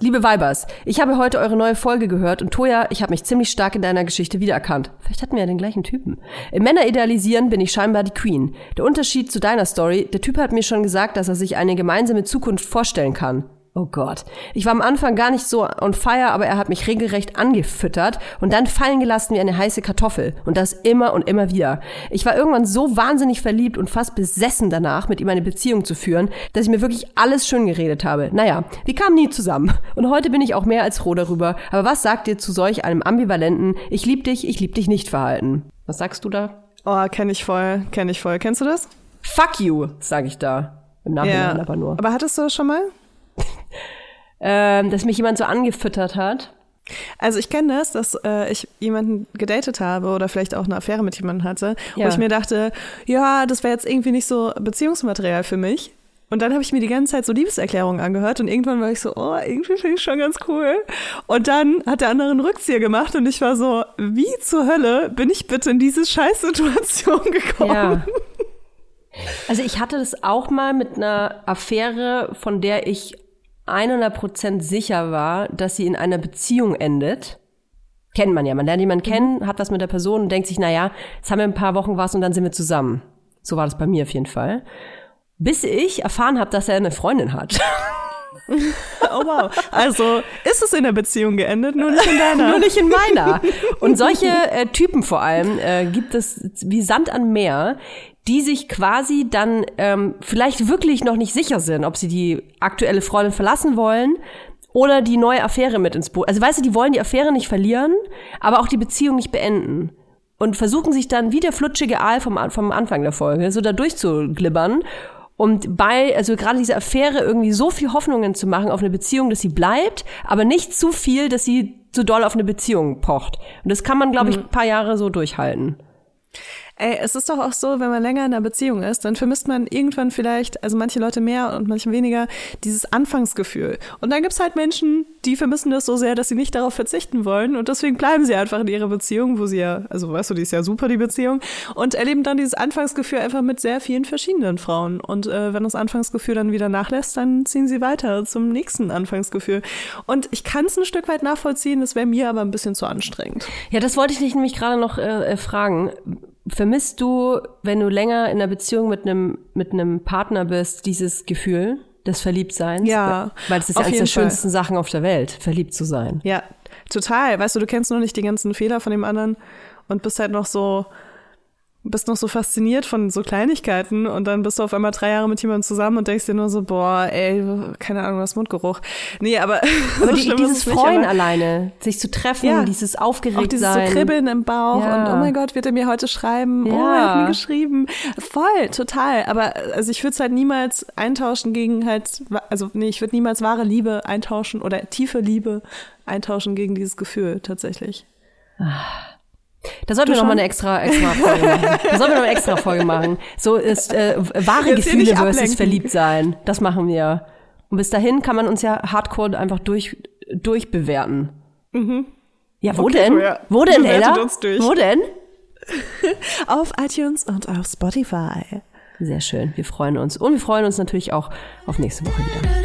Liebe Weibers, ich habe heute eure neue Folge gehört und Toja, ich habe mich ziemlich stark in deiner Geschichte wiedererkannt. Vielleicht hatten wir ja den gleichen Typen. Im Männer idealisieren bin ich scheinbar die Queen. Der Unterschied zu deiner Story, der Typ hat mir schon gesagt, dass er sich eine gemeinsame Zukunft vorstellen kann. Oh Gott. Ich war am Anfang gar nicht so on fire, aber er hat mich regelrecht angefüttert und dann fallen gelassen wie eine heiße Kartoffel. Und das immer und immer wieder. Ich war irgendwann so wahnsinnig verliebt und fast besessen danach, mit ihm eine Beziehung zu führen, dass ich mir wirklich alles schön geredet habe. Naja, wir kamen nie zusammen. Und heute bin ich auch mehr als froh darüber. Aber was sagt ihr zu solch einem ambivalenten, ich lieb dich, ich lieb dich nicht Verhalten? Was sagst du da? Oh, kenne ich voll, kenne ich voll. Kennst du das? Fuck you, sage ich da. Im Nachhinein aber nur. Aber hattest du das schon mal? Ähm, dass mich jemand so angefüttert hat. Also ich kenne das, dass äh, ich jemanden gedatet habe oder vielleicht auch eine Affäre mit jemandem hatte, Ja. wo ich mir dachte, ja, das wäre jetzt irgendwie nicht so Beziehungsmaterial für mich. Und dann habe ich mir die ganze Zeit so Liebeserklärungen angehört und irgendwann war ich so, oh, irgendwie finde ich schon ganz cool. Und dann hat der andere einen Rückzieher gemacht und ich war so, wie zur Hölle bin ich bitte in diese Scheißsituation gekommen? Ja. Also ich hatte das auch mal mit einer Affäre, von der ich 100% sicher war, dass sie in einer Beziehung endet. Kennt man ja. Man lernt jemanden kennen, hat was mit der Person und denkt sich, na ja, jetzt haben wir ein paar Wochen was und dann sind wir zusammen. So war das bei mir auf jeden Fall. Bis ich erfahren habe, dass er eine Freundin hat. Oh wow. Also ist es in der Beziehung geendet, nur nicht in deiner. Nur nicht in meiner. Und solche äh, Typen vor allem äh, gibt es wie Sand an Meer, die sich quasi dann ähm, vielleicht wirklich noch nicht sicher sind, ob sie die aktuelle Freundin verlassen wollen oder die neue Affäre mit ins Boot. Also weißt du, die wollen die Affäre nicht verlieren, aber auch die Beziehung nicht beenden. und versuchen sich dann wie der flutschige Aal vom, vom Anfang der Folge so da durchzuglibbern. Und bei, also gerade diese Affäre irgendwie so viel Hoffnungen zu machen auf eine Beziehung, dass sie bleibt, aber nicht zu viel, dass sie zu doll auf eine Beziehung pocht. Und das kann man, glaube ich, ein paar Jahre so durchhalten. Ey, es ist doch auch so, wenn man länger in einer Beziehung ist, dann vermisst man irgendwann vielleicht, also manche Leute mehr und manche weniger, dieses Anfangsgefühl. Und dann gibt's halt Menschen, die vermissen das so sehr, dass sie nicht darauf verzichten wollen und deswegen bleiben sie einfach in ihrer Beziehung, wo sie ja, also weißt du, die ist ja super, die Beziehung, und erleben dann dieses Anfangsgefühl einfach mit sehr vielen verschiedenen Frauen. Und äh, wenn das Anfangsgefühl dann wieder nachlässt, dann ziehen sie weiter zum nächsten Anfangsgefühl. Und ich kann es ein Stück weit nachvollziehen, das wäre mir aber ein bisschen zu anstrengend. Ja, das wollte ich dich nämlich gerade noch äh, äh, fragen. Vermisst du, wenn du länger in einer Beziehung mit einem mit einem Partner bist, dieses Gefühl des Verliebtseins? Ja, weil es ist eines der jeden Fall. schönsten Sachen auf der Welt, verliebt zu sein. Ja, total. Weißt du, du kennst nur nicht die ganzen Fehler von dem anderen und bist halt noch so, bist noch so fasziniert von so Kleinigkeiten und dann bist du auf einmal drei Jahre mit jemandem zusammen und denkst dir nur so, boah, ey, keine Ahnung, was Mundgeruch. Nee, aber, Aber so die, dieses nicht, Freuen aber alleine, sich zu treffen, Ja. dieses auch aufgeregt dieses sein. so Kribbeln im Bauch Ja. und oh mein Gott, wird er mir heute schreiben? Oh, Ja. er hat mir geschrieben. Voll, total. Aber also ich würde es halt niemals eintauschen gegen halt, also nee, ich würde niemals wahre Liebe eintauschen oder tiefe Liebe eintauschen gegen dieses Gefühl tatsächlich. Da sollten wir noch mal eine extra, extra Folge machen. Da sollten wir noch eine extra Folge machen. So ist äh, wahre Jetzt Gefühle versus verliebt sein. Das machen wir. Und bis dahin kann man uns ja hardcore einfach durch, durchbewerten. Ja, wo Mhm. Okay, denn? Julia, Wo denn, Ella? Wo denn? Auf iTunes und auf Spotify. Sehr schön. Wir freuen uns. Und wir freuen uns natürlich auch auf nächste Woche wieder.